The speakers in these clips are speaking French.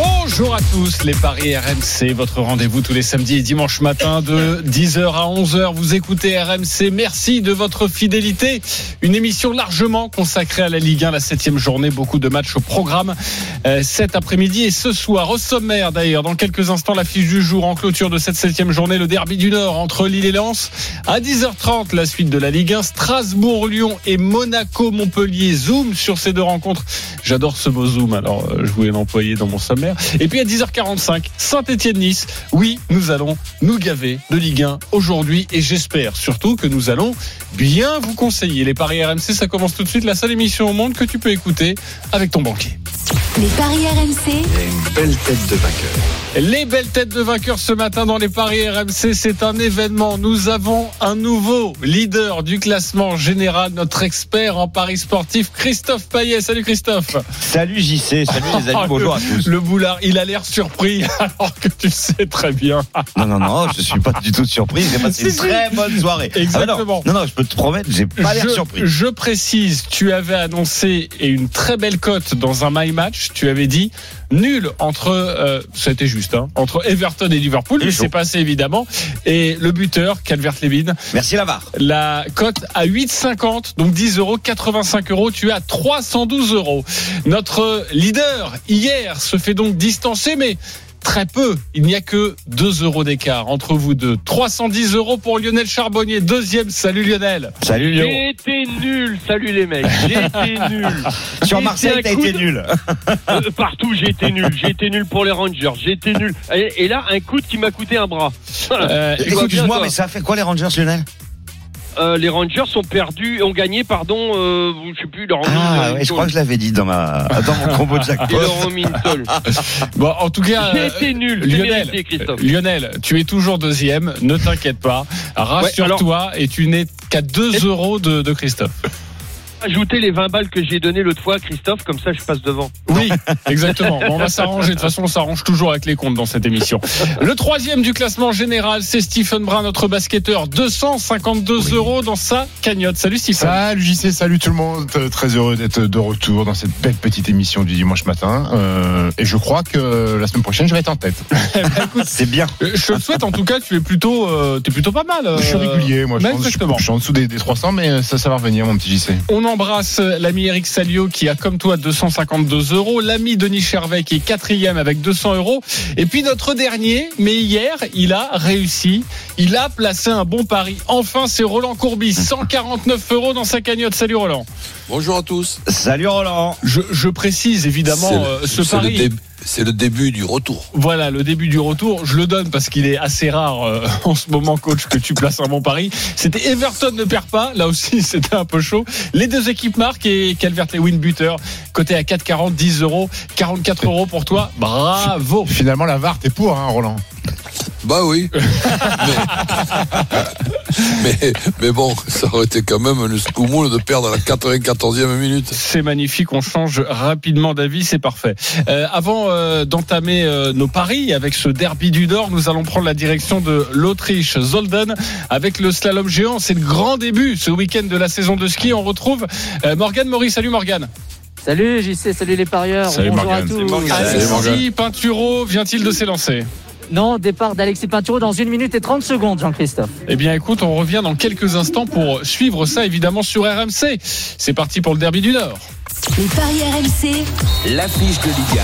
Bonjour à tous, les Paris RMC, votre rendez-vous tous les samedis et dimanches matin de 10h à 11h. Vous écoutez RMC, merci de votre fidélité. Une émission largement consacrée à la Ligue 1, la septième journée, beaucoup de matchs au programme euh, cet après-midi et ce soir. Au sommaire d'ailleurs, dans quelques instants, la fiche du jour en clôture de cette septième journée, le derby du Nord entre Lille et Lens. À 10h30, la suite de la Ligue 1, Strasbourg-Lyon et Monaco-Montpellier. Zoom sur ces deux rencontres. J'adore ce mot zoom, alors euh, je voulais l'employer dans mon sommaire. Et puis à 10h45, Saint-Etienne-Nice. Oui, nous allons nous gaver de Ligue 1 aujourd'hui et j'espère surtout que nous allons bien vous conseiller. Les paris RMC, ça commence tout de suite. La seule émission au monde que tu peux écouter avec ton banquier. Les paris RMC, belle tête de vainqueur. Les belles têtes de vainqueurs ce matin dans les paris RMC, c'est un événement. Nous avons un nouveau leader du classement général, notre expert en paris sportif, Christophe Payet. Salut Christophe. Salut JC, salut les amis, bonjour à tous. Le boulard, il a l'air surpris alors que tu sais très bien. Non, non, non, je suis pas du tout surpris, j'ai passé une très bonne soirée. Ah Exactement. non, non, non, je peux te promettre, j'ai pas l'air surpris. je précise, tu avais annoncé et une très belle cote dans un my match. Tu avais dit nul entre, euh, c'était juste, hein, entre Everton et Liverpool. Chaud. c'est passé évidemment. Et le buteur, Calvert-Lewin, Merci Lavar. la cote à 8,50, donc 10 euros, 85 euros. Tu es à 312 euros. Notre leader hier se fait donc distancer, mais très peu. Il n'y a que 2 euros d'écart entre vous deux. 310 euros pour Lionel Charbonnier, deuxième. Salut Lionel. Salut Léo. J'ai été nul, salut les mecs, j'ai été nul. Sur Marseille, t'as été de- nul. Euh, partout j'ai été nul, j'ai été nul pour les Rangers, j'ai été nul. Et, et là, un coup de qui m'a coûté un bras. Euh, Excuse-moi, mais ça a fait quoi les Rangers, Lionel? Euh, les Rangers sont perdus, ont gagné, pardon, euh, je sais plus, leur Ah ouais, je crois que je l'avais dit dans ma dans mon combo de jackpot. ont tôle. bon, en tout cas, J'ai euh, été nul, c'est Lionel, mérité, Christophe. Lionel, tu es toujours deuxième. Ne t'inquiète pas. Rassure-toi et tu n'es qu'à 2 euros de, de Christophe. Ajoutez les 20 balles que j'ai données l'autre fois, Christophe, comme ça je passe devant. Oui, exactement. Bon, on va s'arranger. De toute façon, on s'arrange toujours avec les comptes dans cette émission. Le troisième du classement général, c'est Stephen Brun, notre basketteur. 252 euros dans sa cagnotte. Salut Stephen. Salut JC, salut tout le monde. Euh, Très heureux d'être de retour dans cette belle petite émission du dimanche matin. Euh, et je crois que la semaine prochaine, je vais être en tête. C'est bien. Euh, Je te le souhaite. En tout cas, tu es plutôt, euh, t'es plutôt pas mal. euh, je suis régulier, moi. Je, pense- je, je suis en dessous des, des 300, mais ça, ça va revenir, mon petit JC. On embrasse l'ami Eric Salio qui a comme toi 252 euros, l'ami Denis Chervet qui est quatrième avec 200 euros, et puis notre dernier, mais hier il a réussi, il a placé un bon pari. Enfin c'est Roland Courbis, 149 euros dans sa cagnotte. Salut Roland. Bonjour à tous. Salut Roland. Je, je précise évidemment euh, ce pari. C'est le début du retour. Voilà, le début du retour, je le donne parce qu'il est assez rare euh, en ce moment, coach, que tu places un bon pari. C'était Everton ne perd pas, là aussi c'était un peu chaud. Les deux équipes marquent et Calvert-Lewin buteur, côté à 4,40, 10 euros, 44 euros pour toi. Bravo Finalement, la VAR, t'es pour, hein, Roland. Bah oui. mais, mais, mais bon, ça aurait été quand même un scoumoule de perdre à la 94e minute. c'est magnifique, on change rapidement d'avis, c'est parfait. Euh, avant euh, d'entamer euh, nos paris avec ce derby du Nord, nous allons prendre la direction de l'Autriche, Zolden, avec le slalom géant. C'est le grand début ce week-end de la saison de ski. On retrouve euh, Morgane Maurice. Salut Morgane. Salut JC, salut les parieurs. Salut, Bonjour Morgane. à tous. Salut, Morgane. Salut, Alexis. Pinturo vient-il de s'élancer? Non, départ d'Alexis Pinturo dans 1 minute et 30 secondes, Jean-Christophe. Eh bien écoute, on revient dans quelques instants pour suivre ça évidemment sur RMC. C'est parti pour le derby du Nord. les paris RMC, L'affiche de Ligue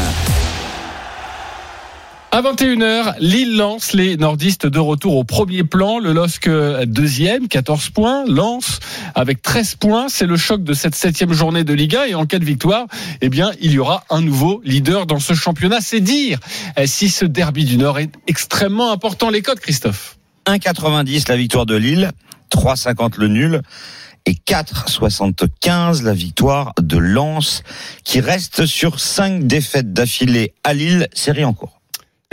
À 21h, Lille lance les nordistes de retour au premier plan. Le LOSC euh, deuxième, 14 points. Lance avec 13 points. C'est le choc de cette septième journée de Liga. Et en cas de victoire, eh bien, il y aura un nouveau leader dans ce championnat. C'est dire eh, si ce derby du Nord est extrêmement important. Les codes, Christophe. 1,90 la victoire de Lille, 3,50 le nul et 4,75 la victoire de Lens qui reste sur 5 défaites d'affilée à Lille, série en cours.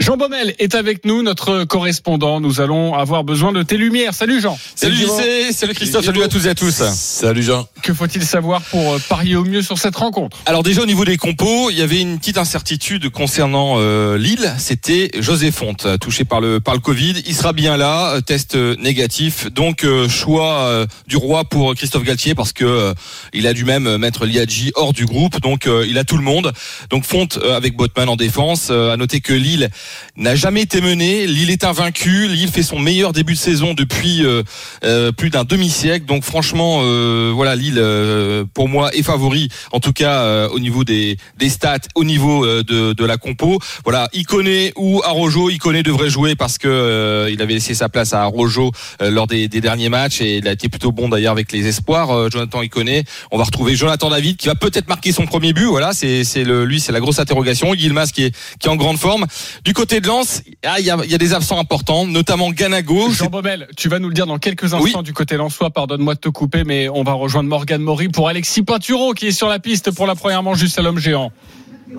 Jean Baumel est avec nous, notre correspondant. Nous allons avoir besoin de tes lumières. Salut Jean. Salut JC, salut Christophe, salut à tous et à tous. Salut Jean. Que faut-il savoir pour euh, parier au mieux sur cette rencontre? Alors déjà au niveau des compos, il y avait une petite incertitude concernant euh, Lille. C'était José Fonte, touché par le par le Covid. Il sera bien là, euh, test euh, négatif. Donc euh, choix euh, du roi pour Christophe Galtier parce que euh, il a dû même mettre Liadji hors du groupe. Donc euh, il a tout le monde. Donc Fonte euh, avec Botman en défense. Euh, à noter que Lille n'a jamais été mené. Lille est invaincu. Lille fait son meilleur début de saison depuis euh, euh, plus d'un demi-siècle. Donc franchement, euh, voilà, Lille pour moi est favori, en tout cas au niveau des, des stats, au niveau de, de la compo. Voilà, Iconé ou Arojo, Iconé devrait jouer parce que il avait laissé sa place à Arojo lors des, des derniers matchs et il a été plutôt bon d'ailleurs avec les espoirs. Jonathan Iconé, on va retrouver Jonathan David qui va peut-être marquer son premier but. Voilà, c'est c'est le lui c'est la grosse interrogation. Guilmas qui est qui est en grande forme. Côté de Lens, ah, il y a, il y a des absents importants, notamment Ganago. Jean Baumel, tu vas nous le dire dans quelques instants du côté lensois. Pardonne-moi de te couper, mais on va rejoindre Morgan Maury pour Alexis Pinturo qui est sur la piste pour la première manche à l'homme géant.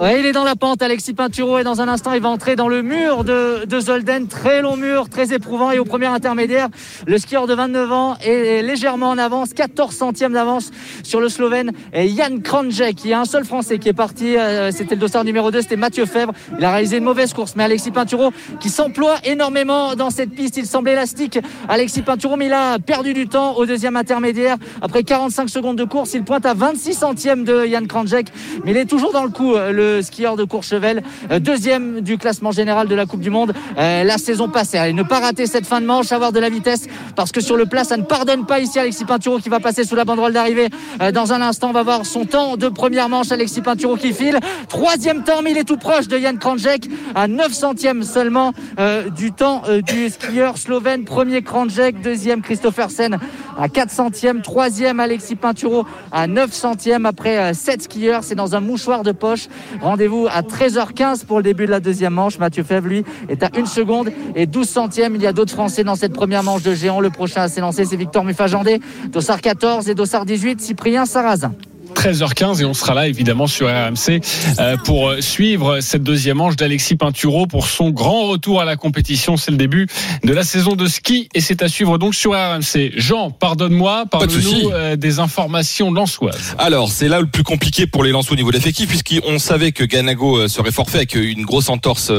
Il est dans la pente, Alexis Pinturo, et dans un instant, il va entrer dans le mur de, de Zolden. Très long mur, très éprouvant. Et au premier intermédiaire, le skieur de 29 ans est légèrement en avance, 14 centièmes d'avance sur le Slovène Jan Kranjek. Il y a un seul Français qui est parti, euh, c'était le dossard numéro 2, c'était Mathieu Fèvre. Il a réalisé une mauvaise course, mais Alexis Pinturo qui s'emploie énormément dans cette piste. Il semble élastique, Alexis Pinturo, mais il a perdu du temps au deuxième intermédiaire. Après 45 secondes de course, il pointe à 26 centièmes de Jan Kranjek, mais il est toujours dans le coup, euh, skieur de Courchevel, euh, deuxième du classement général de la Coupe du Monde euh, la saison passée. Allez, ne pas rater cette fin de manche, avoir de la vitesse, parce que sur le plat, ça ne pardonne pas ici Alexis Pinturo qui va passer sous la banderole d'arrivée. Euh, Dans un instant, on va voir son temps de première manche, Alexis Pinturo qui file. Troisième temps, il est tout proche de Jan Kranjek, à 9 centièmes seulement du temps du skieur slovène. Premier Kranjek, deuxième Christophersen à 4 centièmes, troisième Alexis Pinturo à 9 centièmes après 7 skieurs. C'est dans un mouchoir de poche. Rendez-vous à 13h15 pour le début de la deuxième manche. Mathieu Fèvre, lui, est à 1 seconde et 12 centièmes. Il y a d'autres Français dans cette première manche de géant. Le prochain à s'élancer, c'est Victor Muffajandé. Dossard 14 et Dossard 18, Cyprien Sarrazin. 13h15 et on sera là évidemment sur RMC euh, pour euh, suivre cette deuxième manche d'Alexis Pinturo pour son grand retour à la compétition. C'est le début de la saison de ski et c'est à suivre donc sur RMC. Jean, pardonne-moi, Pas de parle-nous euh, des informations lançoises. Alors, c'est là le plus compliqué pour les Lensois au niveau de l'effectif, puisqu'on savait que Ganago serait forfait avec une grosse entorse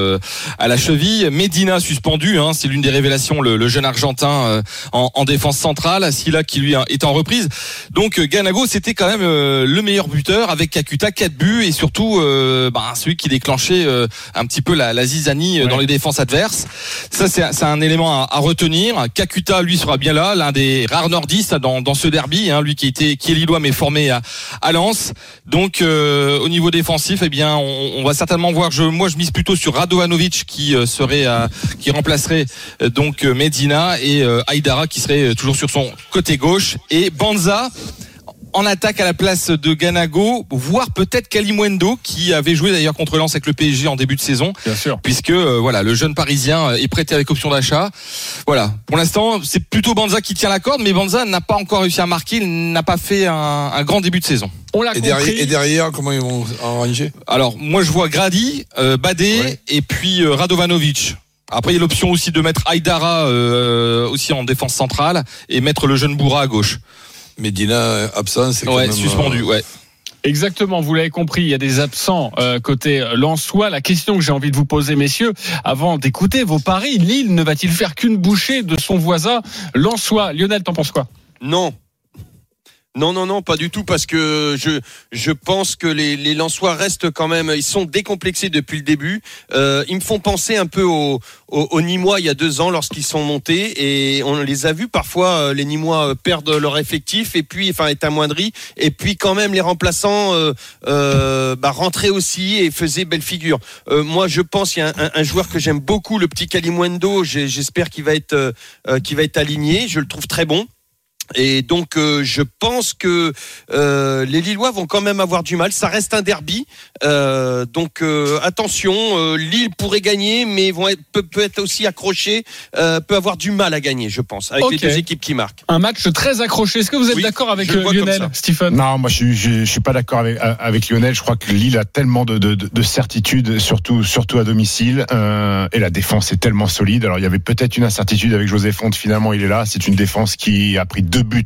à la cheville. Medina suspendu, hein, c'est l'une des révélations, le, le jeune Argentin en, en défense centrale. Silla qui lui est en reprise. Donc Ganago, c'était quand même euh, le meilleur buteur avec Kakuta, 4 buts et surtout euh, bah, celui qui déclenchait euh, un petit peu la, la zizanie euh, dans les défenses adverses. Ça, c'est un élément à, à retenir. Kakuta, lui, sera bien là, l'un des rares nordistes dans, dans ce derby, hein, lui qui était qui est lillois mais formé à, à Lens. Donc au niveau défensif, eh bien, on, on va certainement voir. Je, moi, je mise plutôt sur Radovanovic qui serait, à- qui remplacerait donc Medina et Aïdara qui serait toujours sur son côté gauche et Banza en attaque à la place de Ganago, voire peut-être Kalimwendo qui avait joué d'ailleurs contre Lens avec le PSG en début de saison, Bien sûr. puisque euh, voilà le jeune Parisien euh, est prêté avec option d'achat. Voilà, pour l'instant c'est plutôt Banza qui tient la corde, mais Banza n'a pas encore réussi à marquer, il n'a pas fait un, un grand début de saison. On l'a Et compris. derrière, et derrière, comment ils vont arranger Alors moi je vois Grady, euh, Badé Ouais. et puis euh, Radovanovic. Après il y a l'option aussi de mettre Aïdara euh, aussi en défense centrale et mettre le jeune Bourra à gauche. Medina euh, absent, c'est quand Ouais, suspendu, euh, ouais. Exactement, vous l'avez compris, il y a des absents euh, côté Lensois. La question que j'ai envie de vous poser, messieurs, avant d'écouter vos paris, Lille ne va-t-il faire qu'une bouchée de son voisin Lensois? Lionel, t'en penses quoi? Non. Non, non, non, pas du tout, parce que je, je pense que les, les restent quand même, ils sont décomplexés depuis le début. Euh, ils me font penser un peu aux au, au Nîmois il y a deux ans lorsqu'ils sont montés, et on les a vus parfois, euh, les Nîmois euh, perdent leur effectif, et puis, enfin, est amoindri, et puis quand même les remplaçants euh, bah, rentraient aussi et faisaient belle figure. Moi, je pense qu'il y a un, joueur que j'aime beaucoup, le petit Kalimwendo, j'ai- j'espère qu'il va être, qu'il va être aligné, je le trouve très bon. Et donc euh, je pense que euh, les Lillois vont quand même avoir du mal. Ça reste un derby, Euh, donc euh, attention. euh, Lille pourrait gagner, mais vont être, peut, peut être aussi accroché, euh, peut avoir du mal à gagner, je pense, avec les deux équipes qui marquent. Un match très accroché. Est-ce que vous êtes Oui, d'accord avec euh, Lionel. Stephen? Non, moi je suis, je, je suis pas d'accord avec, avec Lionel. Je crois que Lille a tellement de, de, de certitudes, surtout, surtout à domicile, euh, et la défense est tellement solide. Alors il y avait peut-être une incertitude avec José Fonte. Finalement, il est là. C'est une défense qui a pris deux buts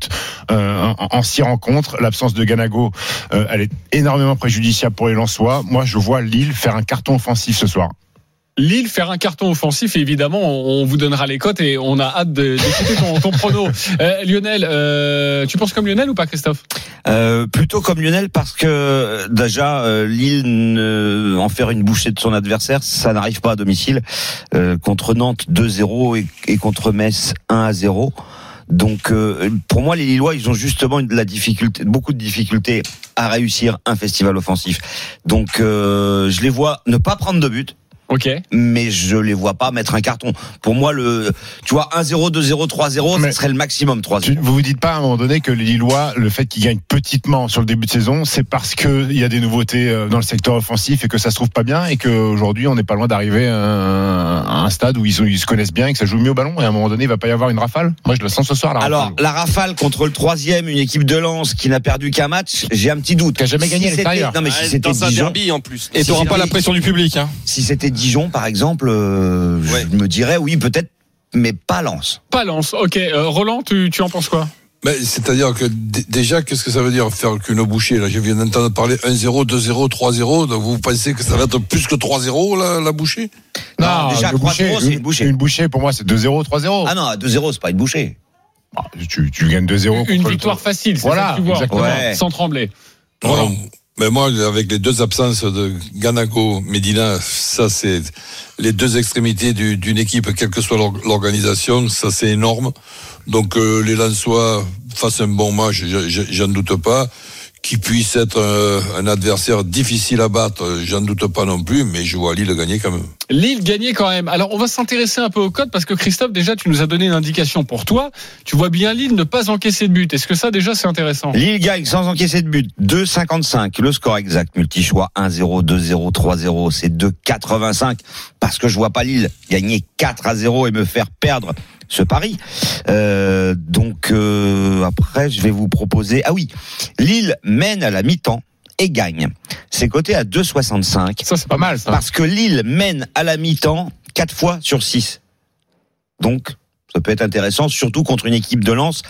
euh, en, en six rencontres. L'absence de Ganago, euh, elle est énormément préjudiciable pour les Lensois. Moi, je vois Lille faire un carton offensif ce soir. Lille faire un carton offensif et évidemment on vous donnera les cotes et on a hâte de- d'écouter ton, ton prono. Euh, Lionel, euh, tu penses comme Lionel ou pas Christophe? Euh, plutôt comme Lionel parce que déjà euh, Lille ne- en faire une bouchée de son adversaire, ça n'arrive pas à domicile. Euh, contre Nantes 2-0 et, et contre Metz 1-0. Donc euh, pour moi les Lillois ils ont justement de la difficulté, beaucoup de difficultés à réussir un festival offensif. Donc euh, je les vois ne pas prendre de but. Ok. Mais je les vois pas mettre un carton. Pour moi, le, tu vois, 1-0, 2-0, 3-0, Mais- ce serait le maximum 3-0. Tu- Vous vous dites pas à un moment donné que les Lillois, le fait qu'ils gagnent petitement sur le début de saison, c'est parce qu'il y a des nouveautés euh, dans le secteur offensif et que ça se trouve pas bien et qu'aujourd'hui on n'est pas loin d'arriver à un, à un stade où ils, se connaissent bien et que ça joue mieux au ballon et à un moment donné il va pas y avoir une rafale. Moi je le sens ce soir la Alors, rafale. la rafale contre le troisième, une équipe de Lens qui n'a perdu qu'un match, j'ai un petit doute. Qui a jamais gagné à c'était- l'extérieur. Non, mais si Ouais, c'était Dijon, derby en plus. Et Si t'auras pas la pression du public. Hein. si c'était Dijon, par exemple, euh, Ouais. je me dirais oui, peut-être, mais pas Lens. Pas Lens. Ok. Euh, Roland, tu, tu en penses quoi? Mais c'est-à-dire que déjà, qu'est-ce que ça veut dire faire qu'une bouchée Là, je viens d'entendre parler 1-0, 2-0, 3-0. Donc vous pensez que ça va être plus que 3-0 la, la bouchée? Non, déjà, le 3-0, c'est une bouchée. Une bouchée pour moi c'est 2-0, 3-0. Ah non, à 2-0, c'est pas une bouchée. Ah, tu, tu gagnes 2-0. Une victoire facile, c'est Voilà, ça que tu vois. Ouais. Sans trembler. Non, Mais moi, avec les deux absences de Ganago, Medina, ça c'est les deux extrémités du- d'une équipe, quelle que soit l'or- l'organisation, ça c'est énorme. Donc euh, les Lensois fassent un bon match, je- je- j'en doute pas. Qu'ils puissent être euh, un adversaire difficile à battre, euh, j'en doute pas non plus, mais je vois Lille gagner quand même. Lille gagnait quand même. Alors on va s'intéresser un peu au code parce que Christophe, déjà tu nous as donné une indication pour toi. Tu vois bien Lille ne pas encaisser de but. Est-ce que ça déjà c'est intéressant? Lille gagne sans encaisser de but. 2,55. Le score exact, multi-choix 1-0, 2-0, 3-0. C'est 2,85. Parce que je vois pas Lille gagner 4 à 0 et me faire perdre ce pari. Euh, donc, euh, après, je vais vous proposer. Ah oui. Lille mène à la mi-temps et gagne. C'est coté à 2,65. Ça c'est pas mal ça. Parce que Lille mène à la mi-temps 4 fois sur 6. Donc, ça peut être intéressant, surtout contre une équipe de Lens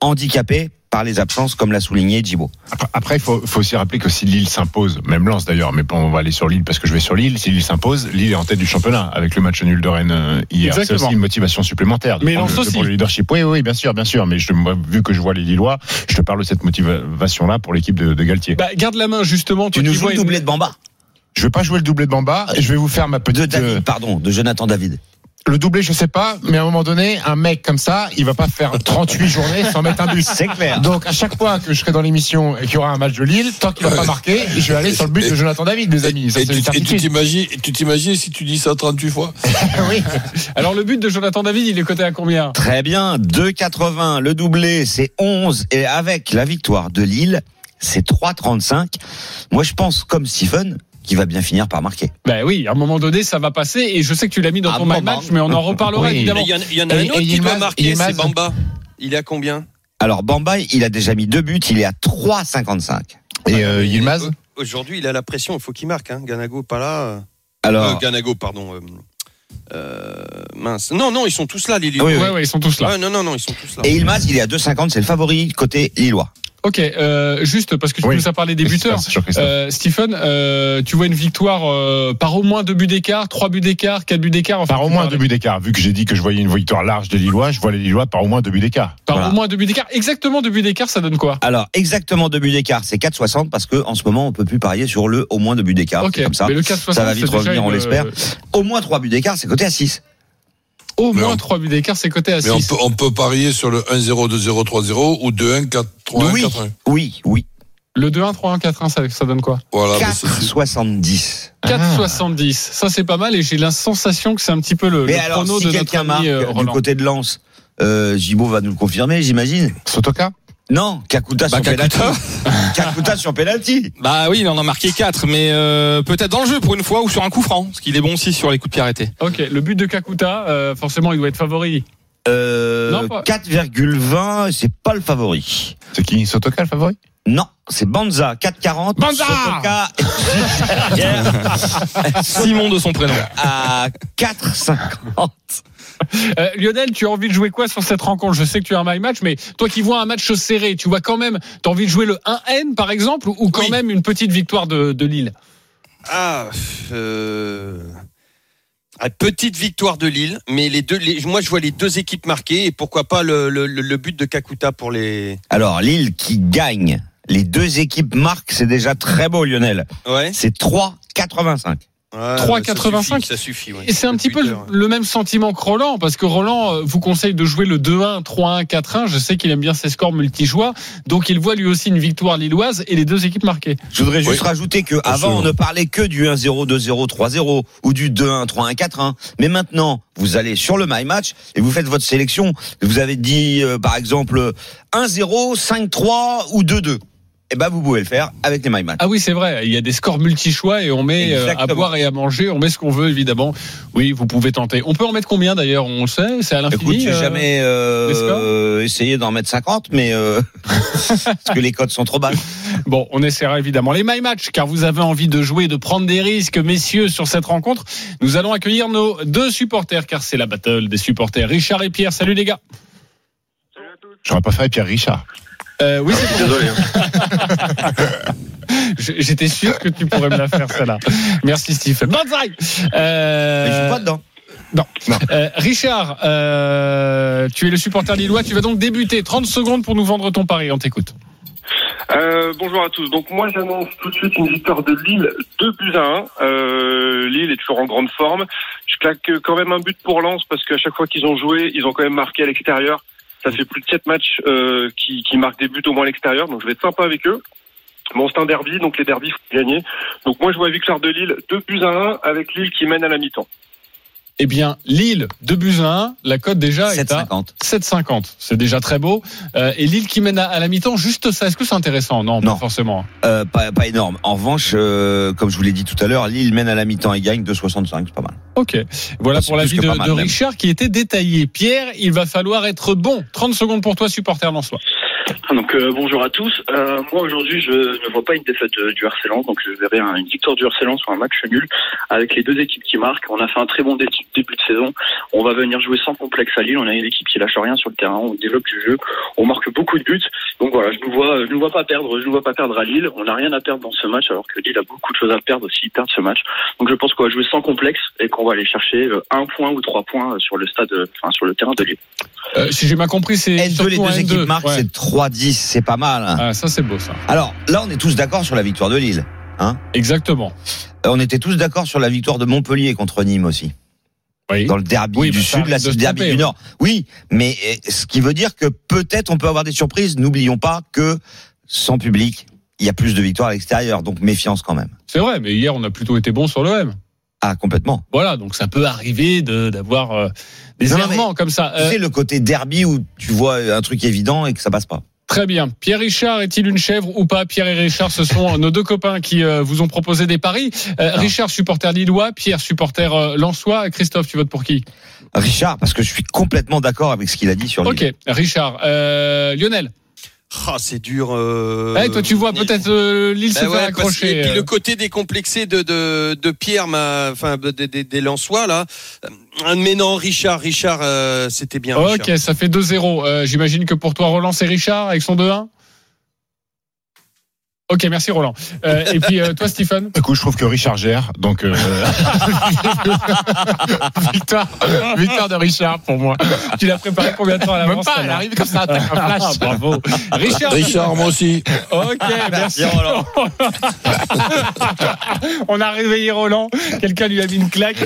handicapée par les absences, comme l'a souligné Djibo. Après, il faut, faut aussi rappeler que si Lille s'impose, même Lens d'ailleurs, mais bon, on va aller sur Lille parce que je vais sur Lille. Si Lille s'impose, Lille est en tête du championnat avec le match nul de Rennes euh, hier. C'est Exactement. aussi une motivation supplémentaire. de Mais Lens le, de aussi. prendre le leadership. Oui, oui, bien sûr, bien sûr. Mais je, vu que je vois les Lillois, je te parle de cette motivation-là pour l'équipe de, de Galtier. Bah, garde la main justement. Tu nous joues le une- doublé de Bamba Je vais pas jouer le doublé de Bamba et je vais vous faire ma De petite. David, euh, pardon, de Jonathan David. Le doublé, je sais pas, mais à un moment donné, un mec comme ça, il va pas faire 38 journées sans mettre un but. C'est clair. Donc à chaque fois que je serai dans l'émission et qu'il y aura un match de Lille, tant qu'il va pas marqué, je vais aller sur le but de Jonathan David, les amis. Ça, et, c'est tu- et tu t'imagines, et tu t'imagines si tu dis ça 38 fois oui. Alors le but de Jonathan David, il est coté à combien? Très bien, 2,80. Le doublé, c'est 11. Et avec la victoire de Lille, c'est 3,35. Moi, je pense, comme Stephen, qu'il va bien finir par marquer. Ben oui, à un moment donné, ça va passer. Et je sais que tu l'as mis dans À ton moment. match, mais on en reparlera Oui. évidemment. Il y en, il y en a Et- un autre et qui doit marquer, c'est Bamba. Il est à combien? Alors, Bamba, il a déjà mis deux buts, il est à 3,55. Et euh, Yilmaz Aujourd'hui, il a la pression, il faut qu'il marque. Hein. Ganago pas là. euh. Alors, Euh, Ganago, pardon. euh, euh, mince. Non, non, ils sont tous là, les Lillois. Oui, oui. Ouais, ils sont tous là. Ouais, non, non, non, ils sont tous là. et Ilmaz, il est à 2,50, c'est le favori côté Lillois. Ok, euh, juste parce que tu Oui. nous as parlé des buteurs. Euh, Stephen, euh, tu vois une victoire euh, par au moins deux buts d'écart, trois buts d'écart, quatre buts d'écart. enfin, Par au moins deux buts d'écart. Vu que j'ai dit que je voyais une victoire large des Lillois, je vois les Lillois par au moins deux buts d'écart. Par Voilà. au moins deux buts d'écart. Exactement deux buts d'écart, ça donne quoi? Alors, exactement deux buts d'écart, c'est 4,60 parce que en ce moment, on peut plus parier sur le au moins deux buts d'écart. Ok, C'est comme ça. mais le 4,60, Ça va vite revenir, on l'espère. Au moins trois buts d'écart, c'est coté à 6. Au Mais moins on- trois buts d'écart, c'est coté à Mais on 6. peut, on peut parier sur le 1-0, 2-0, 3-0 ou 2-1, 4-3-1, Oui, 4-1. oui, oui. Le 2-1, 3-1, 4-1, ça, ça donne quoi Voilà, mais ça, c'est- 4,70. 4,70. Ça, c'est pas mal et j'ai la sensation que c'est un petit peu le, Mais le alors, chrono si de notre ami marque euh, du Roland. côté de Lens, Euh, Gibo va nous le confirmer, j'imagine. Sotoka Non, Kakuta Bah, sur penalty. Kakuta. Kakuta sur penalty. Bah oui, il en a marqué 4, mais euh, peut-être dans le jeu pour une fois ou sur un coup franc, parce qu'il est bon aussi sur les coups de pied arrêtés. Ok, le but de Kakuta, euh, forcément, il doit être favori. Euh, Non, pas- 4,20, c'est pas le favori. C'est qui Sotoka le favori? Non, c'est Banza, 4,40. Banza Sotoka Simon de son prénom. à 4,50. Euh, Lionel, tu as envie de jouer quoi sur cette rencontre? Je sais que tu as un my match, mais toi qui vois un match serré, tu vois quand même, tu as envie de jouer le 1N par exemple, ou quand Oui. même une petite victoire de, de Lille? Ah, euh... petite victoire de Lille, mais les deux, les- moi je vois les deux équipes marquées et pourquoi pas le- le but de Kakuta pour les. Alors, Lille qui gagne. Les deux équipes marquent, c'est déjà très beau, Lionel. Ouais. C'est 3,85. Ouais, 3,85. Ça suffit. Ouais. Et c'est un petit peu le, Buteur, ouais. le même sentiment que Roland, parce que Roland euh, vous conseille de jouer le 2-1, 3-1, 4-1. Je sais qu'il aime bien ses scores multijoueurs, donc il voit lui aussi une victoire lilloise et les deux équipes marquées. Je voudrais juste Oui. rajouter que avant on ne parlait que du 1-0, 2-0, 3-0 ou du 2-1, 3-1, 4-1. Mais maintenant, vous allez sur le My Match et vous faites votre sélection. Vous avez dit euh, par exemple 1-0, 5-3 ou 2-2. Eh ben vous pouvez le faire avec les My Match. Ah oui, c'est vrai, il y a des scores multi-choix et on met euh, à boire et à manger, on met ce qu'on veut évidemment. Oui, vous pouvez tenter. On peut en mettre combien d'ailleurs? On le sait, c'est à Écoute, l'infini. j'ai euh, jamais euh, essayé d'en mettre 50, mais euh, parce que les codes sont trop bas. Bon, on essaiera évidemment les My Match, car vous avez envie de jouer, de prendre des risques, messieurs, sur cette rencontre. Nous allons accueillir nos deux supporters, car c'est la battle des supporters. Richard et Pierre, salut les gars. J'aurais pas fait Pierre Richard. Euh, oui, c'est désolé. J'étais sûr que tu pourrais me la faire celle-là. Merci Stephen. Banzai euh, Mais je suis pas dedans. euh, Richard, euh, tu es le supporter lillois. Tu vas donc débuter. 30 secondes pour nous vendre ton pari. On t'écoute. Euh, bonjour à tous. Donc moi j'annonce tout de suite une victoire de Lille 2 buts à 1. Euh, Lille est toujours en grande forme. Je claque quand même un but pour Lens parce qu'à chaque fois qu'ils ont joué, ils ont quand même marqué à l'extérieur. Ça fait plus de 7 matchs euh, qui, qui marquent des buts au moins à l'extérieur, donc je vais être sympa avec eux. Bon, c'est un derby, donc les derbys, faut gagner. Donc moi je vois victoire de Lille 2 buts à 1 avec Lille qui mène à la mi-temps. Eh bien, Lille, 2 buts à 1. La cote déjà est à 7,50. 7,50. C'est déjà très beau. Euh, et Lille qui mène à, à la mi-temps, juste ça. Est-ce que c'est intéressant? Non, Non. pas forcément. Euh, pas, pas énorme. En revanche, euh, comme je vous l'ai dit tout à l'heure, Lille mène à la mi-temps et gagne 2,65, c'est pas mal. Ok. Voilà pour la plus vie que de, de même. Richard qui était détaillé. Pierre, il va falloir être bon. 30 secondes pour toi, supporter Lensois. Donc euh, bonjour à tous. Euh, moi aujourd'hui je ne vois pas une défaite de- du RC Lens, donc je verrai un- une victoire du RC Lens sur un match nul avec les deux équipes qui marquent. On a fait un très bon dé- début de saison. On va venir jouer sans complexe à Lille. On a une équipe qui lâche rien sur le terrain. On développe du jeu. On marque beaucoup de buts. Donc voilà, je nous vois, je nous vois pas perdre. Je nous vois pas perdre à Lille. On n'a rien à perdre dans ce match, alors que Lille a beaucoup de choses à perdre s'ils perdent ce match. Donc je pense qu'on va jouer sans complexe et qu'on va aller chercher euh, un point ou trois points sur le stade, euh, enfin sur le terrain de Lille. Euh, si j'ai bien compris, c'est N2, surtout les deux N2. équipes marquent, Ouais. c'est 3-10, c'est pas mal. hein. Ah, ça c'est beau ça. Alors là, on est tous d'accord sur la victoire de Lille. Exactement. Euh, On était tous d'accord sur la victoire de Montpellier contre Nîmes aussi. Oui. Dans le derby Oui, du Sud, c'est de derby du. Nord. Oui, mais euh, ce qui veut dire que peut-être on peut avoir des surprises. N'oublions pas que sans public, il y a plus de victoires à l'extérieur, donc méfiance quand même. C'est vrai, mais hier on a plutôt été bon sur l'OM. Ah, complètement. Voilà, donc ça peut arriver de- d'avoir euh, des Non, non, errements comme ça. Tu Euh, sais, le côté derby où tu vois un truc évident et que ça passe pas. Très bien. Pierre Richard est-il une chèvre ou pas? Pierre et Richard, ce sont nos deux copains qui euh, vous ont proposé des paris. Euh. Richard, supporter lillois, Pierre, supporter euh, lensois. Christophe, tu votes pour qui? Richard, parce que je suis complètement d'accord avec ce qu'il a dit sur Ok. Richard. Euh, Lionel, Ah, c'est dur. Euh... Eh, toi tu vois peut-être euh, Lille Bah se ouais, faire que- accrocher. et puis euh. le côté décomplexé de, de, de Pierre, m'a, enfin de- de- des des Lensois là. Euh, Mais non, Richard, Richard, euh, c'était bien. Ok, Richard. ça fait 2-0. Euh, J'imagine que pour toi, Roland, c'est Richard avec son 2-1 Ok, merci Roland. Euh, et puis euh, toi, Stephen Écoute, je trouve que Richard gère, donc euh, victoire, victoire de Richard pour moi. Tu l'as préparé combien de temps à l'avance Même pas, elle arrive comme ça, t'as un flash. Ah, bravo. Richard, Richard, moi aussi. Ok, merci. Roland. on a réveillé Roland. Quelqu'un lui a mis une claque.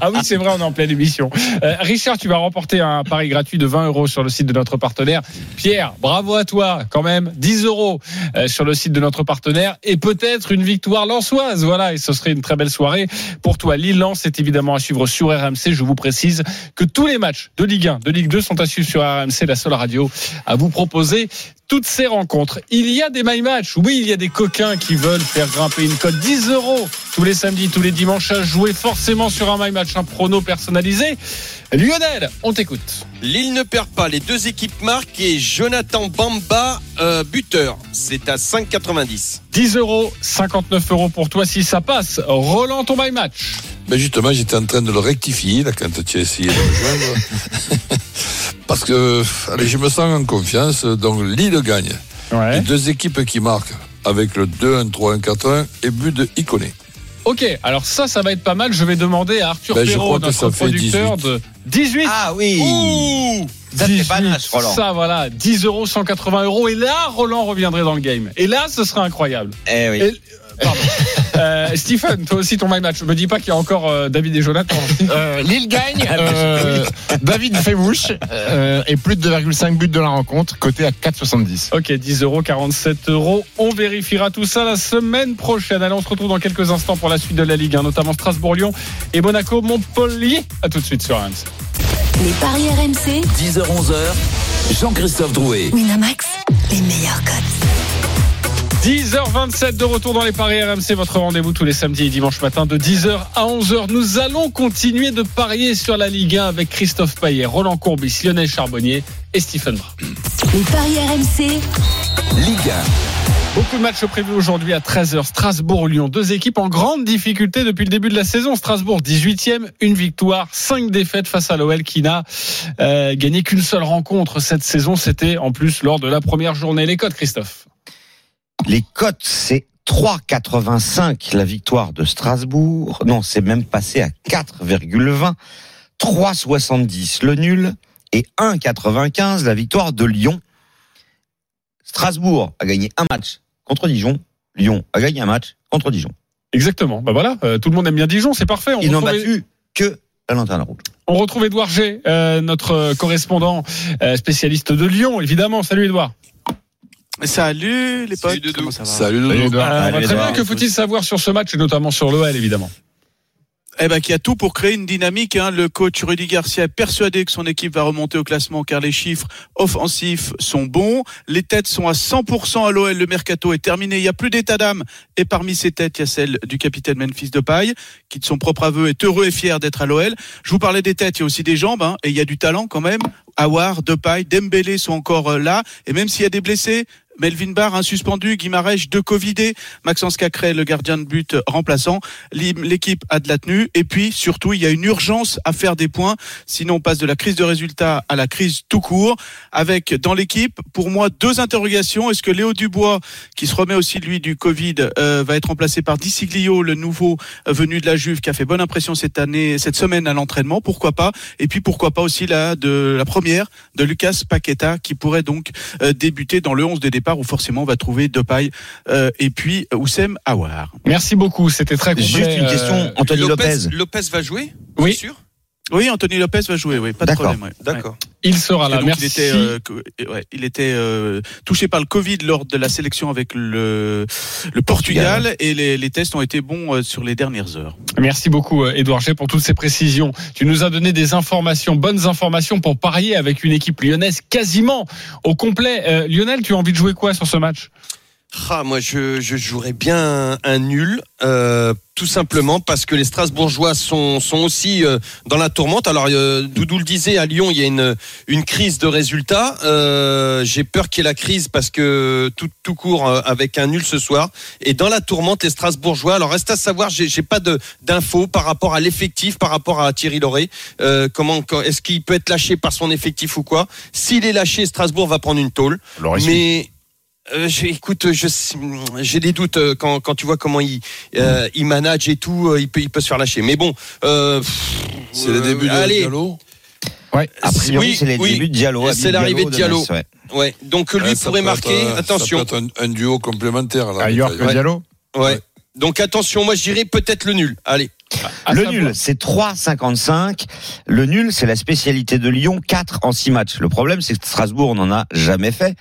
ah oui, c'est vrai, on est en pleine émission. Euh, Richard, tu vas remporter un pari gratuit de 20 euros sur le site de notre partenaire. Pierre, bravo à toi, quand même. 10 euros euh, sur le site de notre partenaire et peut-être une victoire lançoise. Voilà, et ce serait une très belle soirée pour toi. Lille-Lens est évidemment à suivre sur RMC. Je vous précise que tous les matchs de Ligue 1, de Ligue 2 sont à suivre sur RMC, la seule radio à vous proposer toutes ces rencontres. Il y a des my match. Oui, il y a des coquins qui veulent faire grimper une cote 10 euros tous les samedis, tous les dimanches à jouer forcément sur un my match, un prono personnalisé. Lionel, on t'écoute. Lille ne perd pas. Les deux équipes marquent et Jonathan Bamba, euh, buteur. C'est à 5,90. 10 euros, 59 euros pour toi si ça passe. Roland, ton my match. Ben justement, j'étais en train de le rectifier là, quand tu as essayé de me joindre. Parce que allez, je me sens en confiance. Donc Lille gagne. Ouais. Les deux équipes qui marquent avec le 2-1-3-1-4-1 et but de Iconé. Ok, alors ça, ça va être pas mal. Je vais demander à Arthur Ben, Perrault, notre producteur, 18. de 18. Ah oui. Ouh Ça fait 18, panache, Roland. Ça, voilà, 10 euros, 180 euros. Et là, Roland reviendrait dans le game. Et là, ce serait incroyable. Eh oui. Et- pardon. Euh, Stephen, toi aussi ton my match. Me dis pas qu'il y a encore euh, David et Jonathan. Euh, Lille gagne. euh, David fait mouche. euh, et plus de 2,5 buts de la rencontre, côté à 4,70. Ok, 10 euros, 47 euros. On vérifiera tout ça la semaine prochaine. Allez, on se retrouve dans quelques instants pour la suite de la Ligue 1, notamment Strasbourg-Lyon et Monaco-Montpellier. À tout de suite sur RMC. Les paris RMC, 10h-11h, Jean-Christophe Drouet. Winamax, les meilleurs cotes. 10h27 de retour dans les paris RMC, votre rendez-vous tous les samedis et dimanches matin de 10h à 11h. Nous allons continuer de parier sur la Ligue 1 avec Christophe Payet, Roland Courbis, Lionel Charbonnier et Stephen Brun. Les paris RMC, Ligue Beaucoup de matchs prévus aujourd'hui à 13h. Strasbourg-Lyon, deux équipes en grande difficulté depuis le début de la saison. Strasbourg 18e, une victoire, cinq défaites face à l'OL qui n'a euh, gagné qu'une seule rencontre cette saison. C'était en plus lors de la première journée. Les codes, Christophe. Les cotes, c'est 3,85 la victoire de Strasbourg. Non, c'est même passé à 4,20. 3,70 le nul et 1,95 la victoire de Lyon. Strasbourg a gagné un match contre Dijon. Lyon a gagné un match contre Dijon. Exactement. Bah voilà, euh, tout le monde aime bien Dijon, c'est parfait. On Ils n'ont battu que la lanterne rouge. On retrouve Edouard G, euh, notre euh, correspondant euh, spécialiste de Lyon, évidemment. Salut Edouard. Salut les potes, Salut, ça va Salut Doudou. Bah, très bien, que faut-il savoir sur ce match et notamment sur l'OL, évidemment Eh ben, qui a tout pour créer une dynamique. Hein. Le coach Rudy Garcia est persuadé que son équipe va remonter au classement car les chiffres offensifs sont bons. Les têtes sont à 100% à l'OL. Le mercato est terminé. Il n'y a plus d'état d'âme. Et parmi ces têtes, il y a celle du capitaine Memphis Depay, qui de son propre aveu est heureux et fier d'être à l'OL. Je vous parlais des têtes, il y a aussi des jambes. Hein, et il y a du talent quand même. Awar, Depay, Dembélé sont encore euh, là. Et même s'il y a des blessés, Melvin Barr, un suspendu, Guimarèche, deux Covidés, Maxence Cacré, le gardien de but remplaçant. L'équipe a de la tenue. Et puis, surtout, il y a une urgence à faire des points. Sinon, on passe de la crise de résultats à la crise tout court. Avec, dans l'équipe, pour moi, deux interrogations. Est-ce que Léo Dubois, qui se remet aussi, lui, du Covid, euh, va être remplacé par Diciglio, le nouveau euh, venu de la Juve, qui a fait bonne impression cette année, cette semaine à l'entraînement? Pourquoi pas? Et puis, pourquoi pas aussi la, de, la première de Lucas Paqueta, qui pourrait donc euh, débuter dans le 11 de départ où forcément on va trouver Depay euh, et puis Oussem Aouar. Merci beaucoup, c'était très complet. Juste une question, euh, Anthony Lopez. Lopez va jouer Oui. Sûr? Oui, Anthony Lopez va jouer, oui, pas de D'accord. problème. ouais. D'accord. Il sera là. donc, Merci. il était, euh, ouais, il était euh, touché par le Covid lors de la sélection avec le, le Portugal, et les, les tests ont été bons euh, sur les dernières heures. Merci beaucoup, Edouard G, pour toutes ces précisions. Tu nous as donné des informations, bonnes informations pour parier avec une équipe lyonnaise quasiment au complet. Euh, Lionel, tu as envie de jouer quoi sur ce match? Ah, moi, je, je jouerais bien un, nul, euh, tout simplement parce que les Strasbourgeois sont, sont aussi euh, dans la tourmente. Alors, euh, Doudou le disait, à Lyon, il y a une, une crise de résultats. Euh, J'ai peur qu'il y ait la crise parce que tout, tout court euh, avec un nul ce soir. Et dans la tourmente, les Strasbourgeois. Alors, reste à savoir, j'ai pas d'infos par rapport à l'effectif, par rapport à Thierry Lauré. Euh, comment, est-ce qu'il peut être lâché par son effectif ou quoi? S'il est lâché, Strasbourg va prendre une tôle. Alors, Mais euh, écoute, j'ai des doutes euh, quand, quand tu vois comment il euh, il manage et tout, il peut il peut se faire lâcher. Mais bon, euh, C'est le début de allez, Diallo. ouais. A priori, Oui, c'est les oui. débuts de Diallo. C'est l'arrivée de Diallo. Metz, ouais. ouais. Donc lui Ouais, ça pourrait marquer. être, attention. Ça peut être un, un duo complémentaire. Là, ailleurs que Ouais. Diallo. Ouais. Donc attention, moi je dirais peut-être le nul. Allez. Le savoir- nul, c'est 3,55. Le nul, c'est la spécialité de Lyon, 4 en 6 matchs. Le problème, c'est que Strasbourg n'en a jamais fait.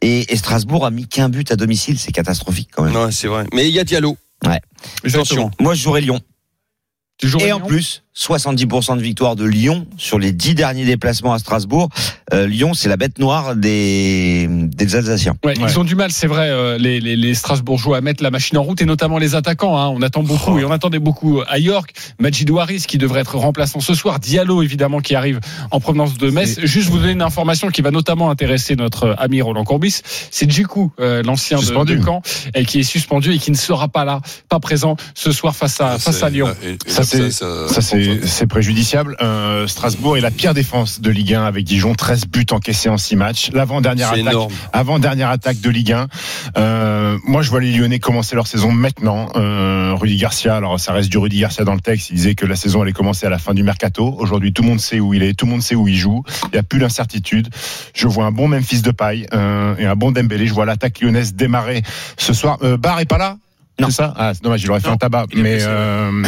Et, et Strasbourg a mis qu'un but à domicile, c'est catastrophique quand même. Non, c'est vrai. Mais il y a Diallo. Ouais. Attention. Moi, je jouerais Lyon. Tu jouerais Et en plus, 70% de victoire de Lyon sur les 10 derniers déplacements à Strasbourg. Euh, Lyon, c'est la bête noire des, des Alsaciens. Ouais, Ils ont du mal, c'est vrai, euh, les, les, les Strasbourgeois à mettre la machine en route et notamment les attaquants. Hein. On attend beaucoup et on attendait beaucoup à York. Majid Waris qui devrait être remplaçant ce soir. Diallo évidemment qui arrive en provenance de Metz. Juste vous donner une information qui va notamment intéresser notre ami Roland Courbis. C'est Djikou, euh, l'ancien de, de Caen, et qui est suspendu et qui ne sera pas là, pas présent ce soir face à, face à Lyon. Ça c'est ça c'est c'est préjudiciable. Euh, Strasbourg est la pire défense de Ligue 1 avec Dijon, 13 buts encaissés en 6 matchs. L'avant-dernière attaque, énorme. avant-dernière attaque de Ligue 1. Euh, moi je vois les Lyonnais commencer leur saison maintenant. Euh, Rudy Garcia, alors ça reste du Rudy Garcia dans le texte, il disait que la saison allait commencer à la fin du mercato. Aujourd'hui tout le monde sait où il est, tout le monde sait où il joue. Il n'y a plus d'incertitude. Je vois un bon Memphis de paille euh, et un bon Dembélé. Je vois l'attaque lyonnaise démarrer ce soir. Euh, Barre est pas là? Non. C'est ça? Ah, c'est dommage, il aurait fait un tabac. Mais euh,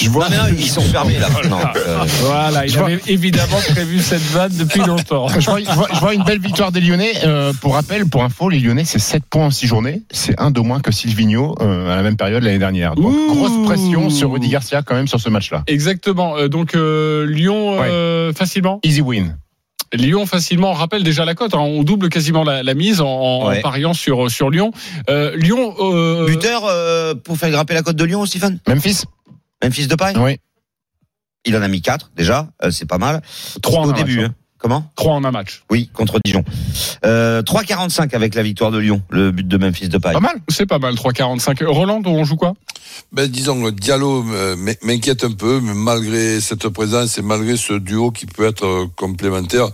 je vois. Non, mais non, ils sont fermés là. Non, euh, Voilà, il Je vois- avait évidemment prévu cette vanne depuis longtemps. Je vois, je vois- je vois une belle victoire des Lyonnais. Euh, pour rappel, pour info, les Lyonnais, c'est 7 points en 6 journées. C'est un de moins que Silvino euh, à la même période l'année dernière. Donc, Ouh. grosse pression sur Rudy Garcia quand même sur ce match-là. Exactement. Euh, donc euh, Lyon euh, facilement. Easy win. Lyon facilement, on rappelle déjà la cote, hein. on double quasiment la, la mise en, en Ouais. pariant sur sur Lyon. Euh, Lyon, euh, buteur euh, pour faire grimper la cote de Lyon, Stéphane? Memphis Memphis de paille Oui. Il en a mis 4 déjà, euh, c'est pas mal. Trois en au un début. match, hein. Comment 3 en un match. Oui, contre Dijon. Euh, 3,45 avec la victoire de Lyon, le but de Memphis de paille. Pas mal. C'est pas mal, 3,45. Roland, on joue quoi? Ben, disons, le Diallo euh, m'in- m'inquiète un peu, mais malgré cette présence et malgré ce duo qui peut être euh, complémentaire,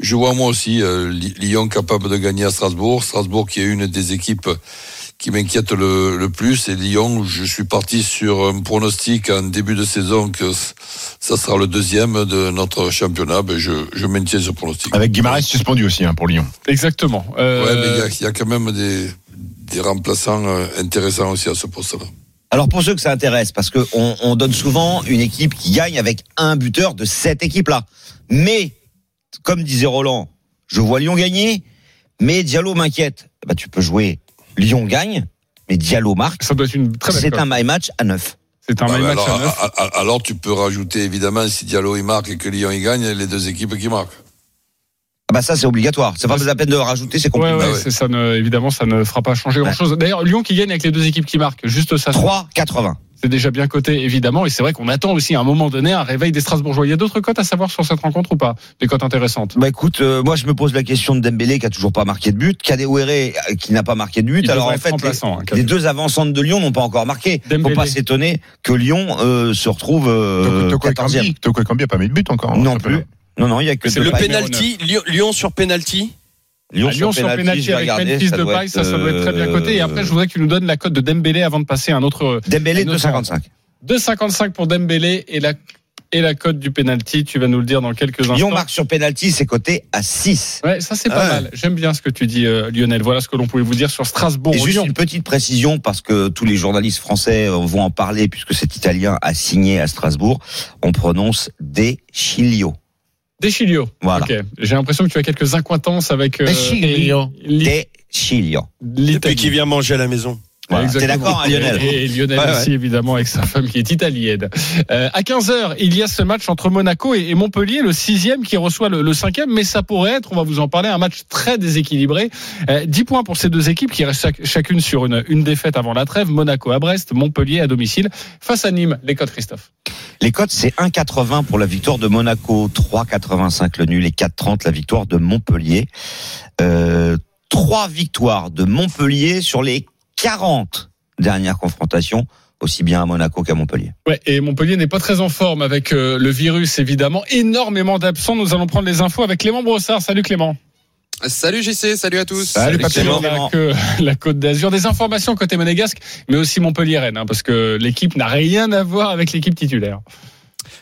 je vois moi aussi euh, Lyon capable de gagner à Strasbourg. Strasbourg qui est une des équipes qui m'inquiète le, le plus. Et Lyon, je suis parti sur un pronostic en début de saison que ça sera le deuxième de notre championnat. Ben, je, je maintiens ce pronostic. Avec Guimarães suspendu aussi hein, pour Lyon. Exactement. Euh, Ouais, mais il y a- il y, a quand même des, des remplaçants euh, intéressants aussi à ce poste-là. Alors pour ceux que ça intéresse, parce que on, on donne souvent une équipe qui gagne avec un buteur de cette équipe-là. Mais, comme disait Roland, je vois Lyon gagner, mais Diallo m'inquiète. Bah, tu peux jouer Lyon gagne, mais Diallo marque. Ça doit être une très belle C'est un my match à 9. C'est un Ah, my ben match alors, à neuf. a- a- alors tu peux rajouter évidemment si Diallo il marque et que Lyon il gagne les deux équipes qui marquent. Ah bah ça c'est obligatoire. C'est pas la peine de rajouter, c'est compliqué. ouais, ouais. c'est ça. Ne, évidemment, ça ne fera pas changer grand chose. D'ailleurs, Lyon qui gagne avec les deux équipes qui marquent, juste ça. 3,80. C'est déjà bien coté, évidemment. Et c'est vrai qu'on attend aussi à un moment donné un réveil des Strasbourgeois. Il y a d'autres cotes à savoir sur cette rencontre ou pas Des cotes intéressantes? Bah écoute, euh, moi je me pose la question de Dembélé qui a toujours pas marqué de but, Kadewere euh, qui n'a pas marqué de but. Il Alors en fait, les, hein, les deux avancantes de Lyon n'ont pas encore marqué. Dembélé. Faut pas s'étonner que Lyon euh, se retrouve euh, Toko 14e. Ekambi Toko Ekambi a pas mis de but encore. hein, Non plus. Non non, il y a que C'est Le penalty, Lyon, Lyon sur penalty? Lyon, Lyon sur pénalty avec Memphis de paille, ça, ça doit être très bien coté. Et après, je voudrais que tu nous donnes la cote de Dembélé avant de passer à un autre. Dembélé une autre 2,55. 2,55 pour Dembélé et la et la cote du penalty. Tu vas nous le dire dans quelques instants. Lyon marque sur penalty, c'est coté à 6. Ouais, ça c'est pas Ouais. mal. J'aime bien ce que tu dis, euh, Lionel. Voilà ce que l'on pouvait vous dire sur Strasbourg. Et juste une petite précision parce que tous les journalistes français euh, vont en parler puisque cet Italien a signé à Strasbourg. On prononce des Chilio. Deschilio. Voilà. Ok. J'ai l'impression que tu as quelques incointances avec euh, Deschilio. l'I- Des Chilio. Depuis qu'il vient manger à la maison. Voilà. T'es d'accord, hein, Lionel Et, et Lionel Ouais, aussi, évidemment, avec sa femme qui est italienne. Euh, à 15h, il y a ce match entre Monaco et, et Montpellier, le sixième qui reçoit le, le cinquième, mais ça pourrait être, on va vous en parler, un match très déséquilibré. Euh, 10 points pour ces deux équipes qui restent chac- chacune sur une, une défaite avant la trêve. Monaco à Brest, Montpellier à domicile. Face à Nîmes, les codes Christophe. Les cotes, c'est 1,80 pour la victoire de Monaco, 3,85 le nul et 4,30 la victoire de Montpellier. Euh, trois victoires de Montpellier sur les 40 dernières confrontations, aussi bien à Monaco qu'à Montpellier. Ouais, et Montpellier n'est pas très en forme avec euh, le virus, évidemment. Énormément d'absents. Nous allons prendre les infos avec Clément Brossard. Salut Clément. Salut JC, salut à tous. Salut Clément. Clément. Que la Côte d'Azur. Des informations côté monégasque, mais aussi Montpellier-Rennes, hein, parce que l'équipe n'a rien à voir avec l'équipe titulaire.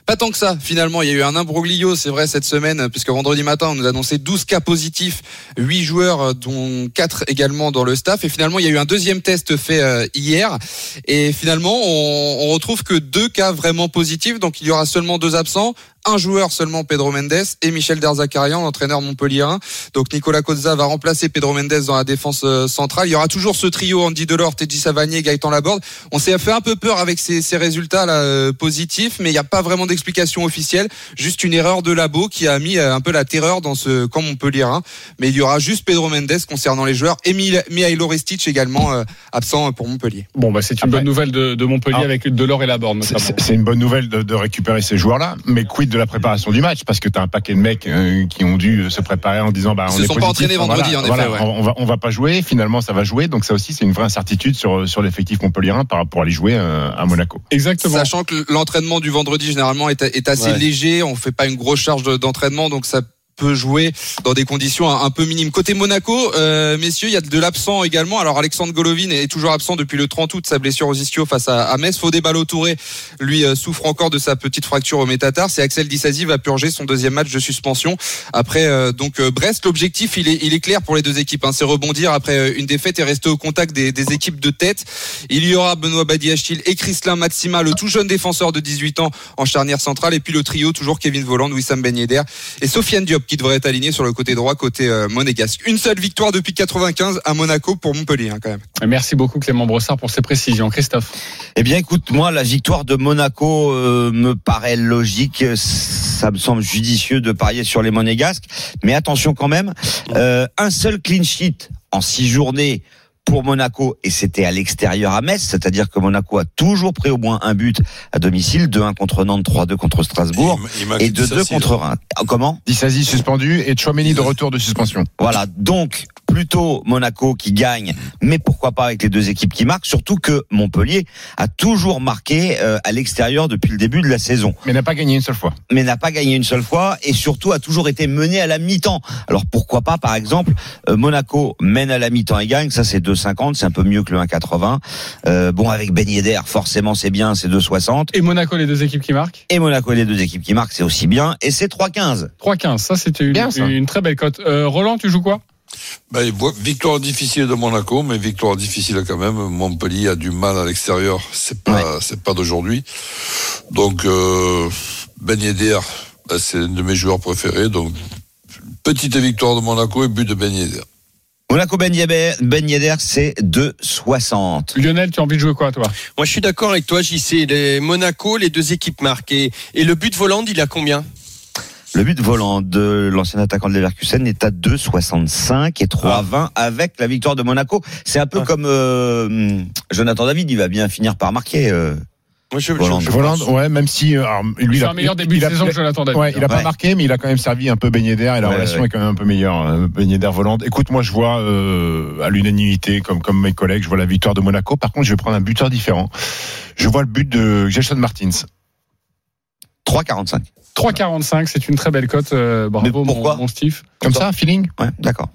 Pas tant que ça, finalement. Il y a eu un imbroglio, c'est vrai, cette semaine, puisque vendredi matin, on nous a annoncé 12 cas positifs, 8 joueurs, dont 4 également dans le staff. Et finalement, il y a eu un deuxième test fait euh, hier. Et finalement, on, on retrouve que deux cas vraiment positifs. Donc, il y aura seulement deux absents. Un joueur seulement, Pedro Mendes, et Michel Derzakarian, l'entraîneur montpellierin. Donc Nicolas Cozza va remplacer Pedro Mendes dans la défense euh, centrale. Il y aura toujours ce trio Andy Delors, Teddy Savanier, Gaëtan Laborde. On s'est fait un peu peur avec ces, ces résultats là euh, positifs, mais il n'y a pas vraiment d'explication officielle. Juste une erreur de labo qui a mis euh, un peu la terreur dans ce camp montpellierin. Mais il y aura juste Pedro Mendes concernant les joueurs et Mi- Mihailo Ristic également euh, absent pour Montpellier. Bon, bah, c'est une bonne nouvelle de, de Montpellier Ah. avec Delors et Laborde, c'est une bonne nouvelle de, de récupérer ces joueurs-là, mais quid de la préparation du match Parce que tu as un paquet de mecs euh, qui ont dû se préparer en disant bah, Ils on se est sont pas entraînés vendredi, voilà, en effet, voilà, ouais. on, va, on va pas jouer, finalement ça va jouer, donc ça aussi c'est une vraie incertitude sur, sur l'effectif montpellierin rapport à aller jouer euh, à Monaco. Exactement. Sachant que l'entraînement du vendredi généralement est, est assez Ouais. léger, on fait pas une grosse charge de- d'entraînement, donc ça peut jouer dans des conditions un, peu minimes. Côté Monaco, euh, messieurs, il y a de l'absent également. Alors Alexandre Golovin est toujours absent depuis le 30 août, sa blessure aux ischio face à, à Metz. Fodé Ballo-Touré, lui, euh, souffre encore de sa petite fracture au métatarse. Et Axel Disasi va purger son deuxième match de suspension après euh, donc euh, Brest. L'objectif, il est, il est clair pour les deux équipes. Hein, c'est rebondir après euh, une défaite et rester au contact des, des équipes de tête. Il y aura Benoît Badiachil et Chrislin Matsima, le tout jeune défenseur de 18 ans en charnière centrale. Et puis le trio, toujours Kevin Voland, Wissam Ben et Sofiane Diop qui devrait être aligné sur le côté droit, côté euh, monégasque. Une seule victoire depuis 95 à Monaco pour Montpellier hein, quand même. Merci beaucoup Clément Brossard pour ces précisions. Christophe. Eh bien, écoute, moi, la victoire de Monaco euh, me paraît logique. Ça me semble judicieux de parier sur les monégasques. Mais attention quand même, euh, un seul clean sheet en six journées pour Monaco et c'était à l'extérieur à Metz, c'est-à-dire que Monaco a toujours pris au moins un but à domicile, 2-1 contre Nantes, 3-2 contre Strasbourg et 2-2 Disasi, contre. Ah, Comment? Disasi suspendu et Chouameni de retour de suspension. Voilà, donc plutôt Monaco qui gagne, mais pourquoi pas avec les deux équipes qui marquent, surtout que Montpellier a toujours marqué euh, à l'extérieur depuis le début de la saison. Mais n'a pas gagné une seule fois. Mais n'a pas gagné une seule fois et surtout a toujours été mené à la mi-temps. Alors pourquoi pas par exemple euh, Monaco mène à la mi-temps et gagne, ça c'est 2,50, c'est un peu mieux que le 1,80. Euh, bon avec Ben Yedder, forcément c'est bien, c'est 2,60. Et Monaco, les deux équipes qui marquent? Et Monaco et les deux équipes qui marquent, c'est aussi bien et c'est 3,15. 3-15, ça c'était une, très belle cote. Euh, Roland, tu joues quoi? Ben, victoire difficile de Monaco, mais victoire difficile quand même. Montpellier a du mal à l'extérieur, c'est pas, c'est pas d'aujourd'hui. Donc, euh, Ben Yedder, ben, c'est un de mes joueurs préférés. Donc, petite victoire de Monaco et but de Ben Yedder. Monaco Ben Yedder, ben Yedder, c'est 2,60. Lionel, tu as envie de jouer quoi toi? Moi, je suis d'accord avec toi, JC. Les Monaco, les deux équipes marquent. Et, et le but volant, il a combien? Le but volant de l'ancien attaquant de Leverkusen est à 2,65 et 3,20 avec la victoire de Monaco. C'est un peu comme euh, Jonathan David, il va bien finir par marquer. euh. Moi, je, Voland. je- je Voland, ouais, même si euh, alors, lui, Il a un meilleur début il de saison que Jonathan David. Ouais, il a pas Ouais. marqué, mais il a quand même servi un peu beigné d'air et la Ouais, relation ouais. est quand même un peu meilleure. euh, Beignet d'air volante. Écoute, moi, je vois euh, à l'unanimité, comme comme mes collègues, je vois la victoire de Monaco. Par contre, je vais prendre un buteur différent. Je vois le but de Jason Martins. 3,45. 3,45, c'est une très belle cote. euh, bravo, Mais pourquoi mon, mon Steve. Comme ça, feeling, Ouais, d'accord.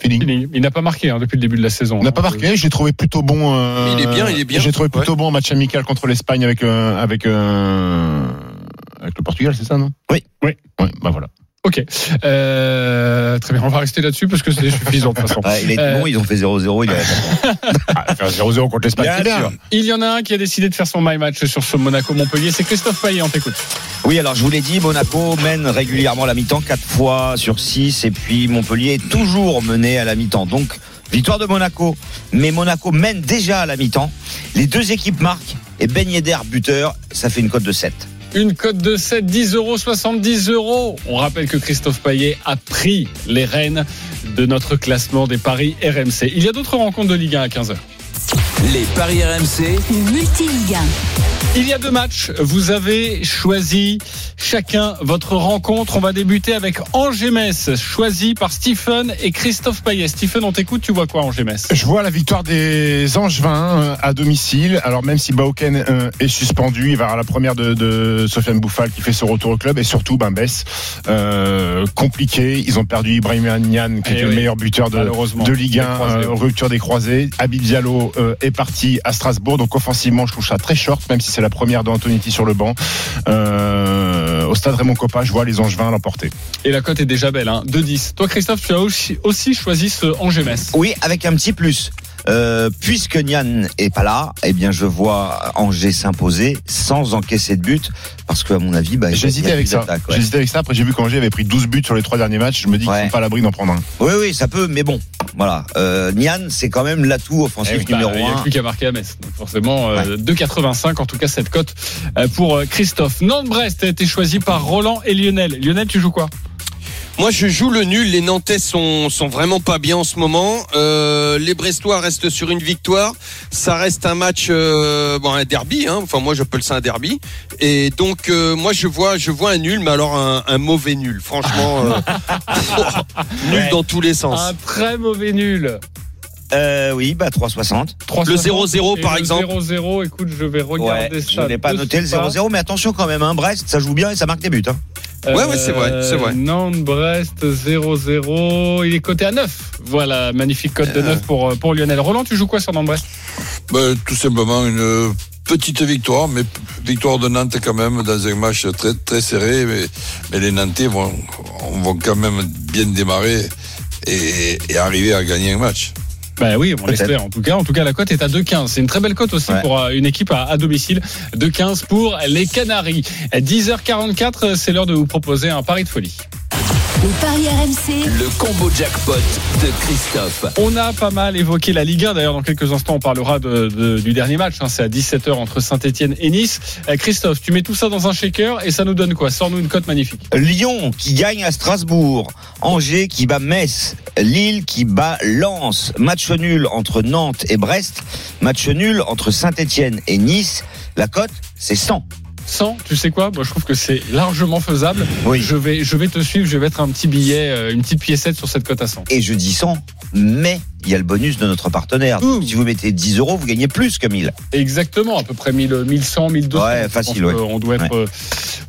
feeling. Il, il n'a pas marqué hein, depuis le début de la saison. On n'a pas hein. marqué. Je l'ai trouvé plutôt bon. euh, Mais il est bien, il est bien. J'ai trouvé plutôt bon en match amical contre l'Espagne avec euh, avec euh, avec le Portugal, c'est ça, non? Oui. Oui. Ouais, bah voilà. Ok. Euh, très bien, on va rester là-dessus parce que c'est suffisant de toute façon. Ouais, il est Euh, bon, ils ont fait 0-0. Il est... Ah, faire 0-0 contre l'Espagne, sûr. Il y en a un qui a décidé de faire son my match sur ce Monaco-Montpellier. C'est Christophe Payet, on t'écoute. Oui, alors je vous l'ai dit, Monaco mène régulièrement la mi-temps, 4 fois sur 6, et puis Montpellier est toujours mené à la mi-temps. Donc, victoire de Monaco, mais Monaco mène déjà à la mi-temps. Les deux équipes marquent, et Ben Yedder buteur, ça fait une cote de 7. Une cote de 7, 10 euros, 70 euros. On rappelle que Christophe Payet a pris les rênes de notre classement des paris RMC. Il y a d'autres rencontres de Ligue 1 à 15h. Les paris RMC, Le multi-Ligue 1. Il y a deux matchs. Vous avez choisi chacun votre rencontre. On va débuter avec Angers-Metz, choisi par Stephen et Christophe Payet. Stephen, on t'écoute. Tu vois quoi, Angers-Metz Je vois la victoire des Angevins euh, à domicile. Alors même si Bauken euh, est suspendu, il va avoir la première de, de Sofiane Bouffal qui fait son retour au club et surtout ben Bess euh, compliqué. Ils ont perdu Ibrahim Nian qui Eh était le meilleur buteur de, de Ligue 1, Les croisés. euh, rupture des croisés. Abid Diallo euh, est parti à Strasbourg, donc offensivement je trouve ça très short, même si c'est la première d'Antonetti sur le banc. Euh, au stade Raymond Coppa, je vois les Angevins l'emporter. Et la cote est déjà belle, hein, 2-10. Toi, Christophe, tu as aussi, aussi choisi ce Angers-Metz. Oui, avec un petit plus. Euh, puisque Nian est pas là, eh bien je vois Angers s'imposer sans encaisser de but, parce que à mon avis, bah, a avec ça. ouais. Hésité avec ça. Après, j'ai vu qu'Angers avait pris 12 buts sur les trois derniers matchs. Je me dis qu'ils Ouais. sont pas à l'abri d'en prendre un. Oui, oui, ça peut, mais bon, voilà. Euh, Nian, c'est quand même l'atout offensif Eh bah, numéro Il n'y a un. plus qu'à marquer à Metz. Donc forcément, euh, 2,85 en tout cas cette cote euh, pour euh, Christophe. Nantes-Brest a été choisi par Roland et Lionel. Lionel, tu joues quoi? Moi, je joue le nul. Les Nantais sont, sont vraiment pas bien en ce moment. Euh, les Brestois restent sur une victoire. Ça reste un match, euh, bon, un derby. Hein. Enfin, moi, j'appelle ça un derby. Et donc, euh, moi, je vois, je vois un nul, mais alors un, un mauvais nul. Franchement, euh, nul Ouais. dans tous les sens. Un très mauvais nul. Euh, oui, bah 3,60. 3,60. Le 0-0, Et par le exemple. 0-0, écoute, je vais regarder Ouais, ça. je n'ai pas noté le suite. 0-0, mais attention quand même, hein, Brest, ça joue bien et ça marque des buts. Hein. Ouais, ouais, c'est vrai, c'est vrai. Euh, Nantes-Brest 0-0. Il est coté à 9. Voilà, magnifique cote de 9 pour, euh, pour Lionel. Roland, tu joues quoi sur Nantes-Brest? Ben, tout simplement une petite victoire, mais victoire de Nantes quand même dans un match très très serré. Mais, mais les Nantais vont, vont quand même bien démarrer et, et arriver à gagner un match. Ben oui, on l'espère. En tout cas, en tout cas, la cote est à 2,15. C'est une très belle cote aussi Ouais. pour euh, une équipe à, à domicile. 2,15 pour les Canaries. 10h44, c'est l'heure de vous proposer un pari de folie. Les paris RMC. Le combo jackpot de Christophe. On a pas mal évoqué la Ligue 1. D'ailleurs, dans quelques instants, on parlera de- de- du dernier match. hein. C'est à 17h entre Saint-Etienne et Nice. Euh, Christophe, tu mets tout ça dans un shaker et ça nous donne quoi? Sors-nous une cote magnifique. Lyon qui gagne à Strasbourg, Angers qui bat Metz, Lille qui bat Lens, match nul entre Nantes et Brest, match nul entre Saint-Etienne et Nice. La cote, c'est 100. 100, tu sais quoi Moi, je trouve que c'est largement faisable. Oui. Je vais, je vais te suivre. Je vais mettre un petit billet, euh, une petite piécette sur cette cote à 100. Et je dis 100, mais il y a le bonus de notre partenaire. Si vous mettez 10 euros, vous gagnez plus que 1000. Exactement, à peu près 1000, 1100, 1200. Ouais, facile, ouais. qu'on doit être euh,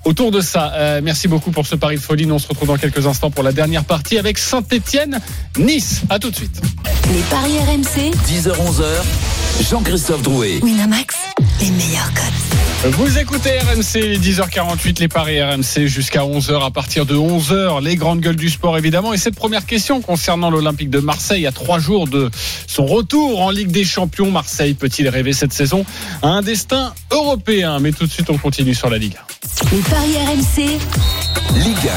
autour de ça. Euh, merci beaucoup pour ce pari de folie. Nous, on se retrouve dans quelques instants pour la dernière partie avec Saint-Etienne, Nice. À tout de suite. Les paris RMC. 10h-11h, Jean-Christophe Drouet. Winamax. Les meilleurs cotes. Vous écoutez RMC, les 10h48, les paris RMC jusqu'à 11h. À partir de 11h, les grandes gueules du sport, évidemment. Et cette première question concernant l'Olympique de Marseille à trois jours de son retour en Ligue des Champions. Marseille peut-il rêver cette saison à un destin européen? Mais tout de suite, on continue sur la Ligue. Les paris RMC. Ligue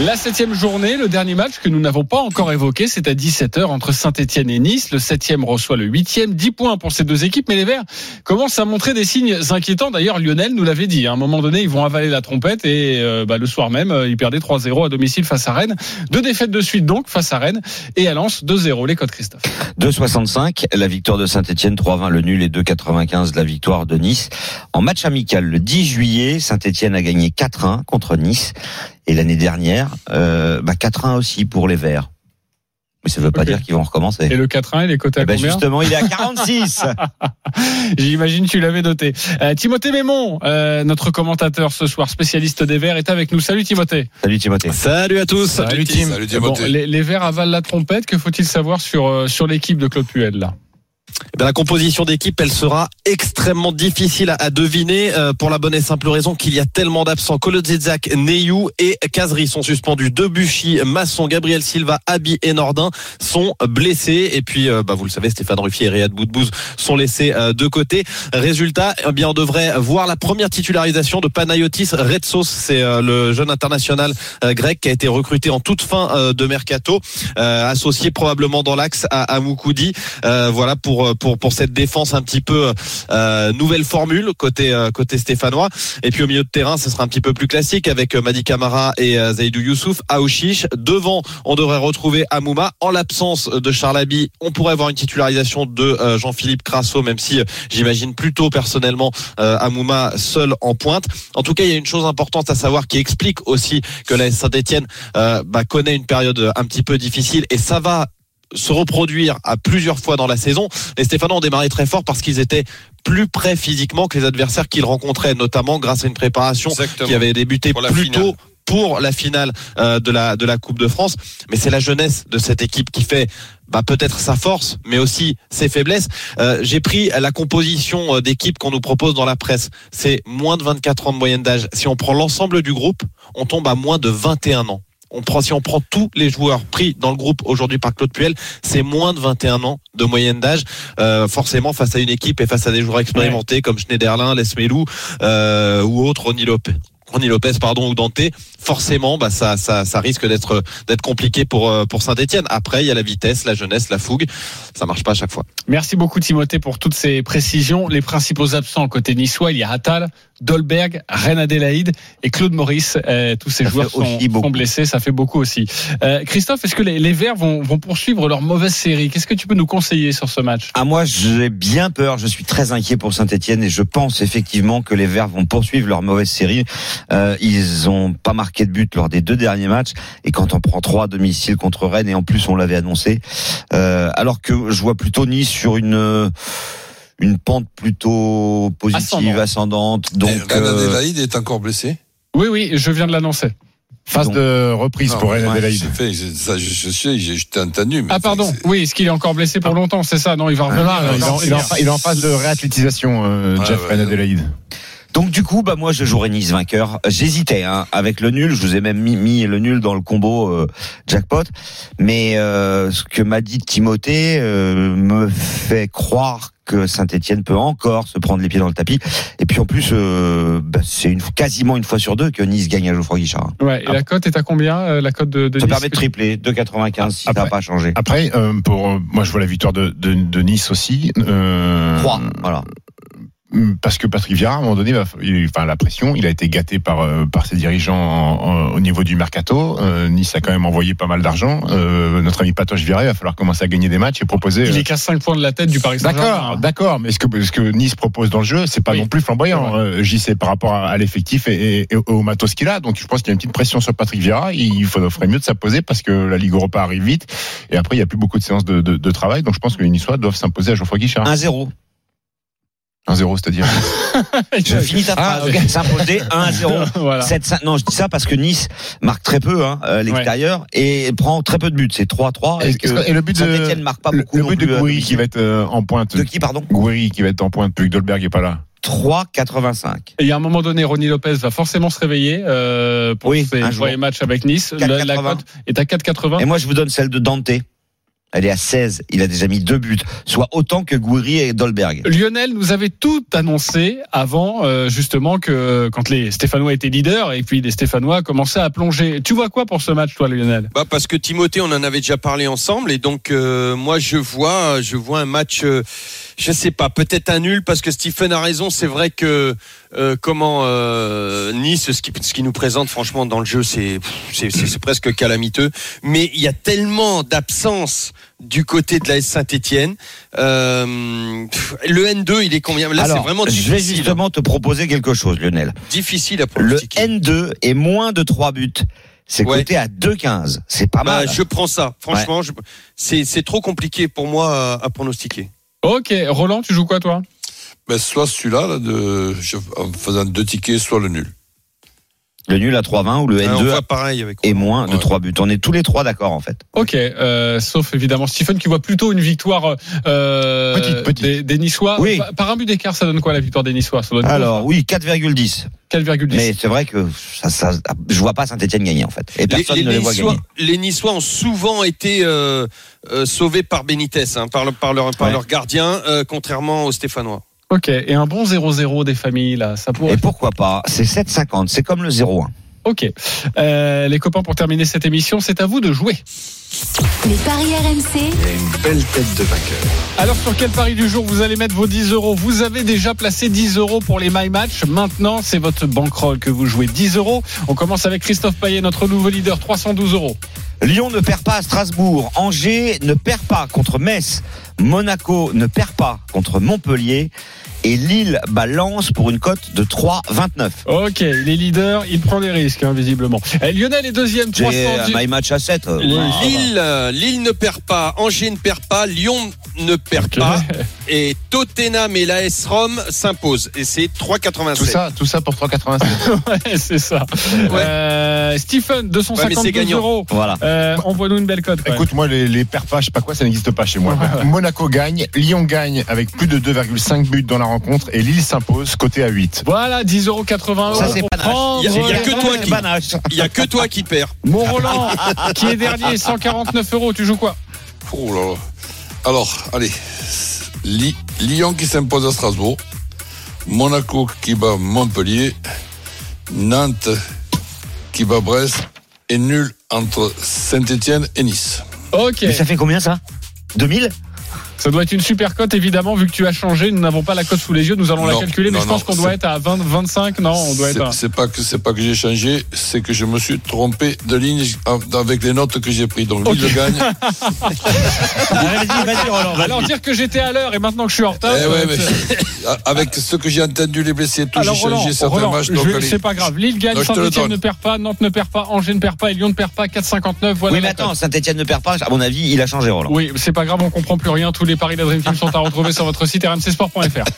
La septième journée, le dernier match que nous n'avons pas encore évoqué, c'est à 17h entre Saint-Etienne et Nice. Le septième reçoit le huitième. 10 points pour ces deux équipes, mais les Verts commencent à montrer des signes inquiétants. D'ailleurs, Lionel nous l'avait dit. À un moment donné, ils vont avaler la trompette et euh, bah, le soir même, euh, ils perdaient 3-0 à domicile face à Rennes. Deux défaites de suite donc face à Rennes et à Lens 2-0. Les codes Christophe. 2,65 la victoire de Saint-Etienne, 3,20 le nul et 2,95 la victoire de Nice. En match amical, le 10 juillet, Saint-Etienne a gagné 4-1 contre Nice. Et l'année dernière, euh, bah 4-1 aussi pour les Verts. Mais ça ne veut pas dire qu'ils vont recommencer. Et le 4-1, il est coté à Eh ben combien justement, il est à 46. J'imagine tu l'avais noté. Euh, Timothée Mémon, euh, notre commentateur ce soir, spécialiste des Verts, est avec nous. Salut Timothée. Salut Timothée. Salut à tous. Salut Bon, Timothée. les, les Verts avalent la trompette. Que faut-il savoir sur, euh, sur l'équipe de Claude Puel là? Eh la composition d'équipe, elle sera extrêmement difficile à, à deviner euh, pour la bonne et simple raison qu'il y a tellement d'absents. Kolodziejczak, Neyou et Kazri sont suspendus. Debuchy, Masson, Gabriel Silva, Abi et Nordin sont blessés. Et puis, euh, bah, vous le savez, Stéphane Ruffier et Riyad Boudbouz sont laissés euh, de côté. Résultat, eh bien, on devrait voir la première titularisation de Panayotis Retsos. C'est euh, le jeune international euh, grec qui a été recruté en toute fin de mercato, associé probablement dans l'axe à, à Moukoudi. Voilà pour pour pour cette défense un petit peu euh, nouvelle formule côté euh, côté stéphanois. Et puis au milieu de terrain, ce sera un petit peu plus classique avec euh, Madi Camara et Zaidou Youssouf, Aouchiche. Devant, on devrait retrouver Amouma. En l'absence de Charlaby, on pourrait avoir une titularisation de Jean-Philippe Crasso, même si j'imagine plutôt personnellement Amouma seul en pointe. En tout cas, il y a une chose importante à savoir qui explique aussi que la Saint-Etienne bah, connaît une période un petit peu difficile et ça va se reproduire à plusieurs fois dans la saison. Les Stéphanois ont démarré très fort parce qu'ils étaient plus près physiquement que les adversaires qu'ils rencontraient, notamment grâce à une préparation Exactement. qui avait débuté Pour plus finale. tôt pour la finale euh, de la de la Coupe de France. Mais c'est la jeunesse de cette équipe qui fait bah, peut-être sa force, mais aussi ses faiblesses. Euh, J'ai pris la composition euh, d'équipe qu'on nous propose dans la presse. C'est moins de 24 ans de moyenne d'âge. Si on prend l'ensemble du groupe, on tombe à moins de 21 ans. On prend, si on prend tous les joueurs pris dans le groupe aujourd'hui par Claude Puel, c'est moins de 21 ans de moyenne d'âge. Euh, forcément, face à une équipe et face à des joueurs expérimentés comme Schneiderlin, Lesmelou euh, ou autres, Ronny Lopez. Ronny Lopez, pardon, ou Dante, forcément, bah, ça, ça, ça risque d'être, d'être compliqué pour, euh, pour Saint-Etienne. Après, il y a la vitesse, la jeunesse, la fougue. Ça marche pas à chaque fois. Merci beaucoup Timothée pour toutes ces précisions. Les principaux absents côté niçois, il y a Attal, Dolberg, Reine Adélaïde et Claude Maurice. Euh, tous ces Ça joueurs sont, sont blessés, ça fait beaucoup aussi. Euh, Christophe, est-ce que les, les Verts vont, vont poursuivre leur mauvaise série? Qu'est-ce que tu peux nous conseiller sur ce match? Ah moi j'ai bien peur, je suis très inquiet pour Saint-Etienne et je pense effectivement que les Verts vont poursuivre leur mauvaise série. Euh, ils ont pas marqué de but lors des deux derniers matchs et quand on prend trois à domicile contre Rennes et en plus on l'avait annoncé, alors que je vois plutôt Nice sur une une pente plutôt positive, ascendante. Donc euh, Adélaïde est encore blessé Oui, oui, je viens de l'annoncer. Phase de reprise Non, pour ouais, Adélaïde. c'est fait, je- ça, je, je sais, j'ai- je t'ai entendu. Mais Ah pardon, oui, est-ce qu'il est encore blessé pour longtemps? C'est ça Non, il va revenir. Ah, il, est en, il est en- il est en phase de réathlétisation, euh, Ouais, Jeff ouais, ouais. Donc du coup, bah moi je jouerais Nice vainqueur. J'hésitais hein, avec le nul. Je vous ai même mis, mis le nul dans le combo euh, jackpot. Mais euh, ce que m'a dit Timothée euh, me fait croire que Saint-Etienne peut encore se prendre les pieds dans le tapis. Et puis en plus, euh, bah, c'est une, quasiment une fois sur deux que Nice gagne à Geoffroy Guichard. Ouais, et la cote est à combien euh, La cote de, de Ça Nice permet de tripler 2,95 si ça Après- n'a pas changé. Après, euh, pour euh, moi, je vois la victoire de, de, de Nice aussi. Euh, 3, voilà. Parce que Patrick Vieira, à un moment donné, il- enfin la pression, il a été gâté par euh, par ses dirigeants en- en- au niveau du mercato. Euh, nice a quand même envoyé pas mal d'argent. Euh, notre ami Patoche Vieira, il va falloir commencer à gagner des matchs et proposer. Il euh, est qu'à 5 points de la tête du Paris Saint-Germain. D'accord, d'accord, mais ce que, ce que Nice propose dans le jeu, c'est pas Oui. non plus flamboyant. Euh, J'y sais par rapport à, à l'effectif et, et- et au matos qu'il a. Donc je pense qu'il y a une petite pression sur Patrick Vieira. Il faudrait mieux de s'imposer parce que la Ligue Europa arrive vite et après il y a plus beaucoup de séances de, de- de travail. Donc je pense que les Niçois doivent s'imposer à Geoffroy Guichard. 1-0. 1-0, c'est-à-dire. Je finis ta Ah, phrase. S'imposer 1-0. Voilà. 7-5. Non, je dis ça parce que Nice marque très peu hein, à l'extérieur et prend très peu de buts. C'est 3-3. Et, Et, le but de Saint-Etienne marque pas le, beaucoup. le but de à Gouiri qui va être euh, en pointe. De qui, pardon? Gouiri qui va être en pointe plus que Dolberg est pas là. 3-85. Et à un moment donné, Ronny Lopez va forcément se réveiller euh, pour Oui, ses matchs avec Nice. La, la 4,80. cote est à 4,80. Et moi, je vous donne celle de Dante. Elle est à 16. Il a déjà mis deux buts, soit autant que Gouiri et Dolberg. Lionel nous avait tout annoncé avant, euh, justement, que quand les Stéphanois étaient leaders et puis les Stéphanois commençaient à plonger. Tu vois quoi pour ce match, toi, Lionel? Bah parce que Timothée, on en avait déjà parlé ensemble et donc euh, moi je vois, je vois un match, euh, je sais pas, peut-être un nul parce que Stephen a raison. C'est vrai que euh, comment euh, Nice, ce qui, ce qui nous présente franchement dans le jeu, c'est c'est presque calamiteux. Mais il y a tellement d'absence du côté de la S Saint-Étienne. Euh, le N2, il est combien? Là, c'est vraiment je vais difficile. justement te proposer quelque chose, Lionel. Difficile à Le pronostiquer. N2 est moins de 3 buts. C'est Ouais. coté à 2,15. C'est pas Bah, mal. je prends ça. Franchement, je- c'est c'est trop compliqué pour moi à, à pronostiquer. Ok, Roland, tu joues quoi, toi? Ben, soit celui-là, là, en faisant deux tickets, soit le nul. Le nul à 3,20 ou le Ah, on N2 voit pareil avec. est moins de Ouais. 3 buts. On est tous les trois d'accord, en fait. Ok, euh, sauf évidemment Stephen qui voit plutôt une victoire euh, Petite, petite. Des, des Niçois. Oui. Par- un but d'écart, ça donne quoi la victoire des Niçois? Ça donne Alors, oui, 4,10. 4,10. Mais c'est vrai que ça, ça, je vois pas Saint-Etienne gagner, en fait. Et personne ne les voit Niçois, gagner. les Niçois ont souvent été euh, euh, sauvés par Benitez, hein, par, le- par, leur, par Ouais. leur gardien, euh, contrairement aux Stéphanois. Ok, et un bon 0-0 des familles, là, ça pourrait. Et pourquoi pas C'est 7,50. C'est comme le 0,1. Ok. Euh, les copains, pour terminer cette émission, c'est à vous de jouer. Les paris RMC, Une belle tête de vainqueur. Alors, sur quel pari du jour vous allez mettre vos 10 euros? Vous avez déjà placé 10 euros pour les My Match. Maintenant, c'est votre bankroll que vous jouez 10 euros. On commence avec Christophe Payet, notre nouveau leader, 312 euros. Lyon ne perd pas à Strasbourg. Angers ne perd pas contre Metz. Monaco ne perd pas contre Montpellier. Et Lille Lens pour une cote de 3,29. Ok, les leaders, il prend des risques, hein, visiblement. Eh, Lionel est deuxième, J'ai 310. un my match à 7. euh, Lille, euh, Lille ne perd pas, Angers ne perd pas, Lyon ne perd pas. et Tottenham et l'AS Rome s'imposent. Et c'est 3,87. Tout ça, tout ça pour 3,87. ouais, c'est ça. Euh, Stephen, Ouais, mais 252 c'est gagnant. euros. Voilà. Euh, Envoie-nous une belle cote. Écoute, moi, les, les perpas, je sais pas quoi, ça n'existe pas chez moi. Monaco gagne, Lyon gagne avec plus de 2,5 buts dans la rencontre et Lille s'impose, côté à 8. Voilà, 10,80 euros. Ça, c'est Il y a- que toi qui- Panache. Il y a que toi qui perds. Mon Roland, qui est dernier, 149 euros. Tu joues quoi? Oh là là. Alors, allez. Lyon qui s'impose à Strasbourg. Monaco qui bat Montpellier. Nantes qui bat Brest. Et nul entre Saint-Etienne et Nice. Ok. Mais ça fait combien ça? 2000 Ça doit être une super cote, évidemment, vu que tu as changé. Nous n'avons pas la cote sous les yeux. Nous allons la Non, calculer, mais je pense qu'on doit être à 20, 25. Non, on doit être à. C'est pas que c'est pas que j'ai changé, c'est que je me suis trompé de ligne avec les notes que j'ai prises. Donc gagne. Vas-y, Roland, vas-y. Alors dire que j'étais à l'heure et maintenant que je suis en retard. Eh ouais, mais avec ce que j'ai entendu, les blessés, tout, j'ai Alors Roland, changé certains Roland, matchs. c'est pas grave. Lille gagne, Saint-Etienne ne perd pas, Nantes ne perd pas, Angers ne perd pas et Lyon ne perd pas. 4,59. Voilà. Oui, mais attends. Saint-Etienne ne perd pas. À mon avis, il a changé, Roland. Oui, c'est pas grave, on comprend plus rien. Tous les paris Dream Team sont à retrouver sur votre site rmcsport.fr.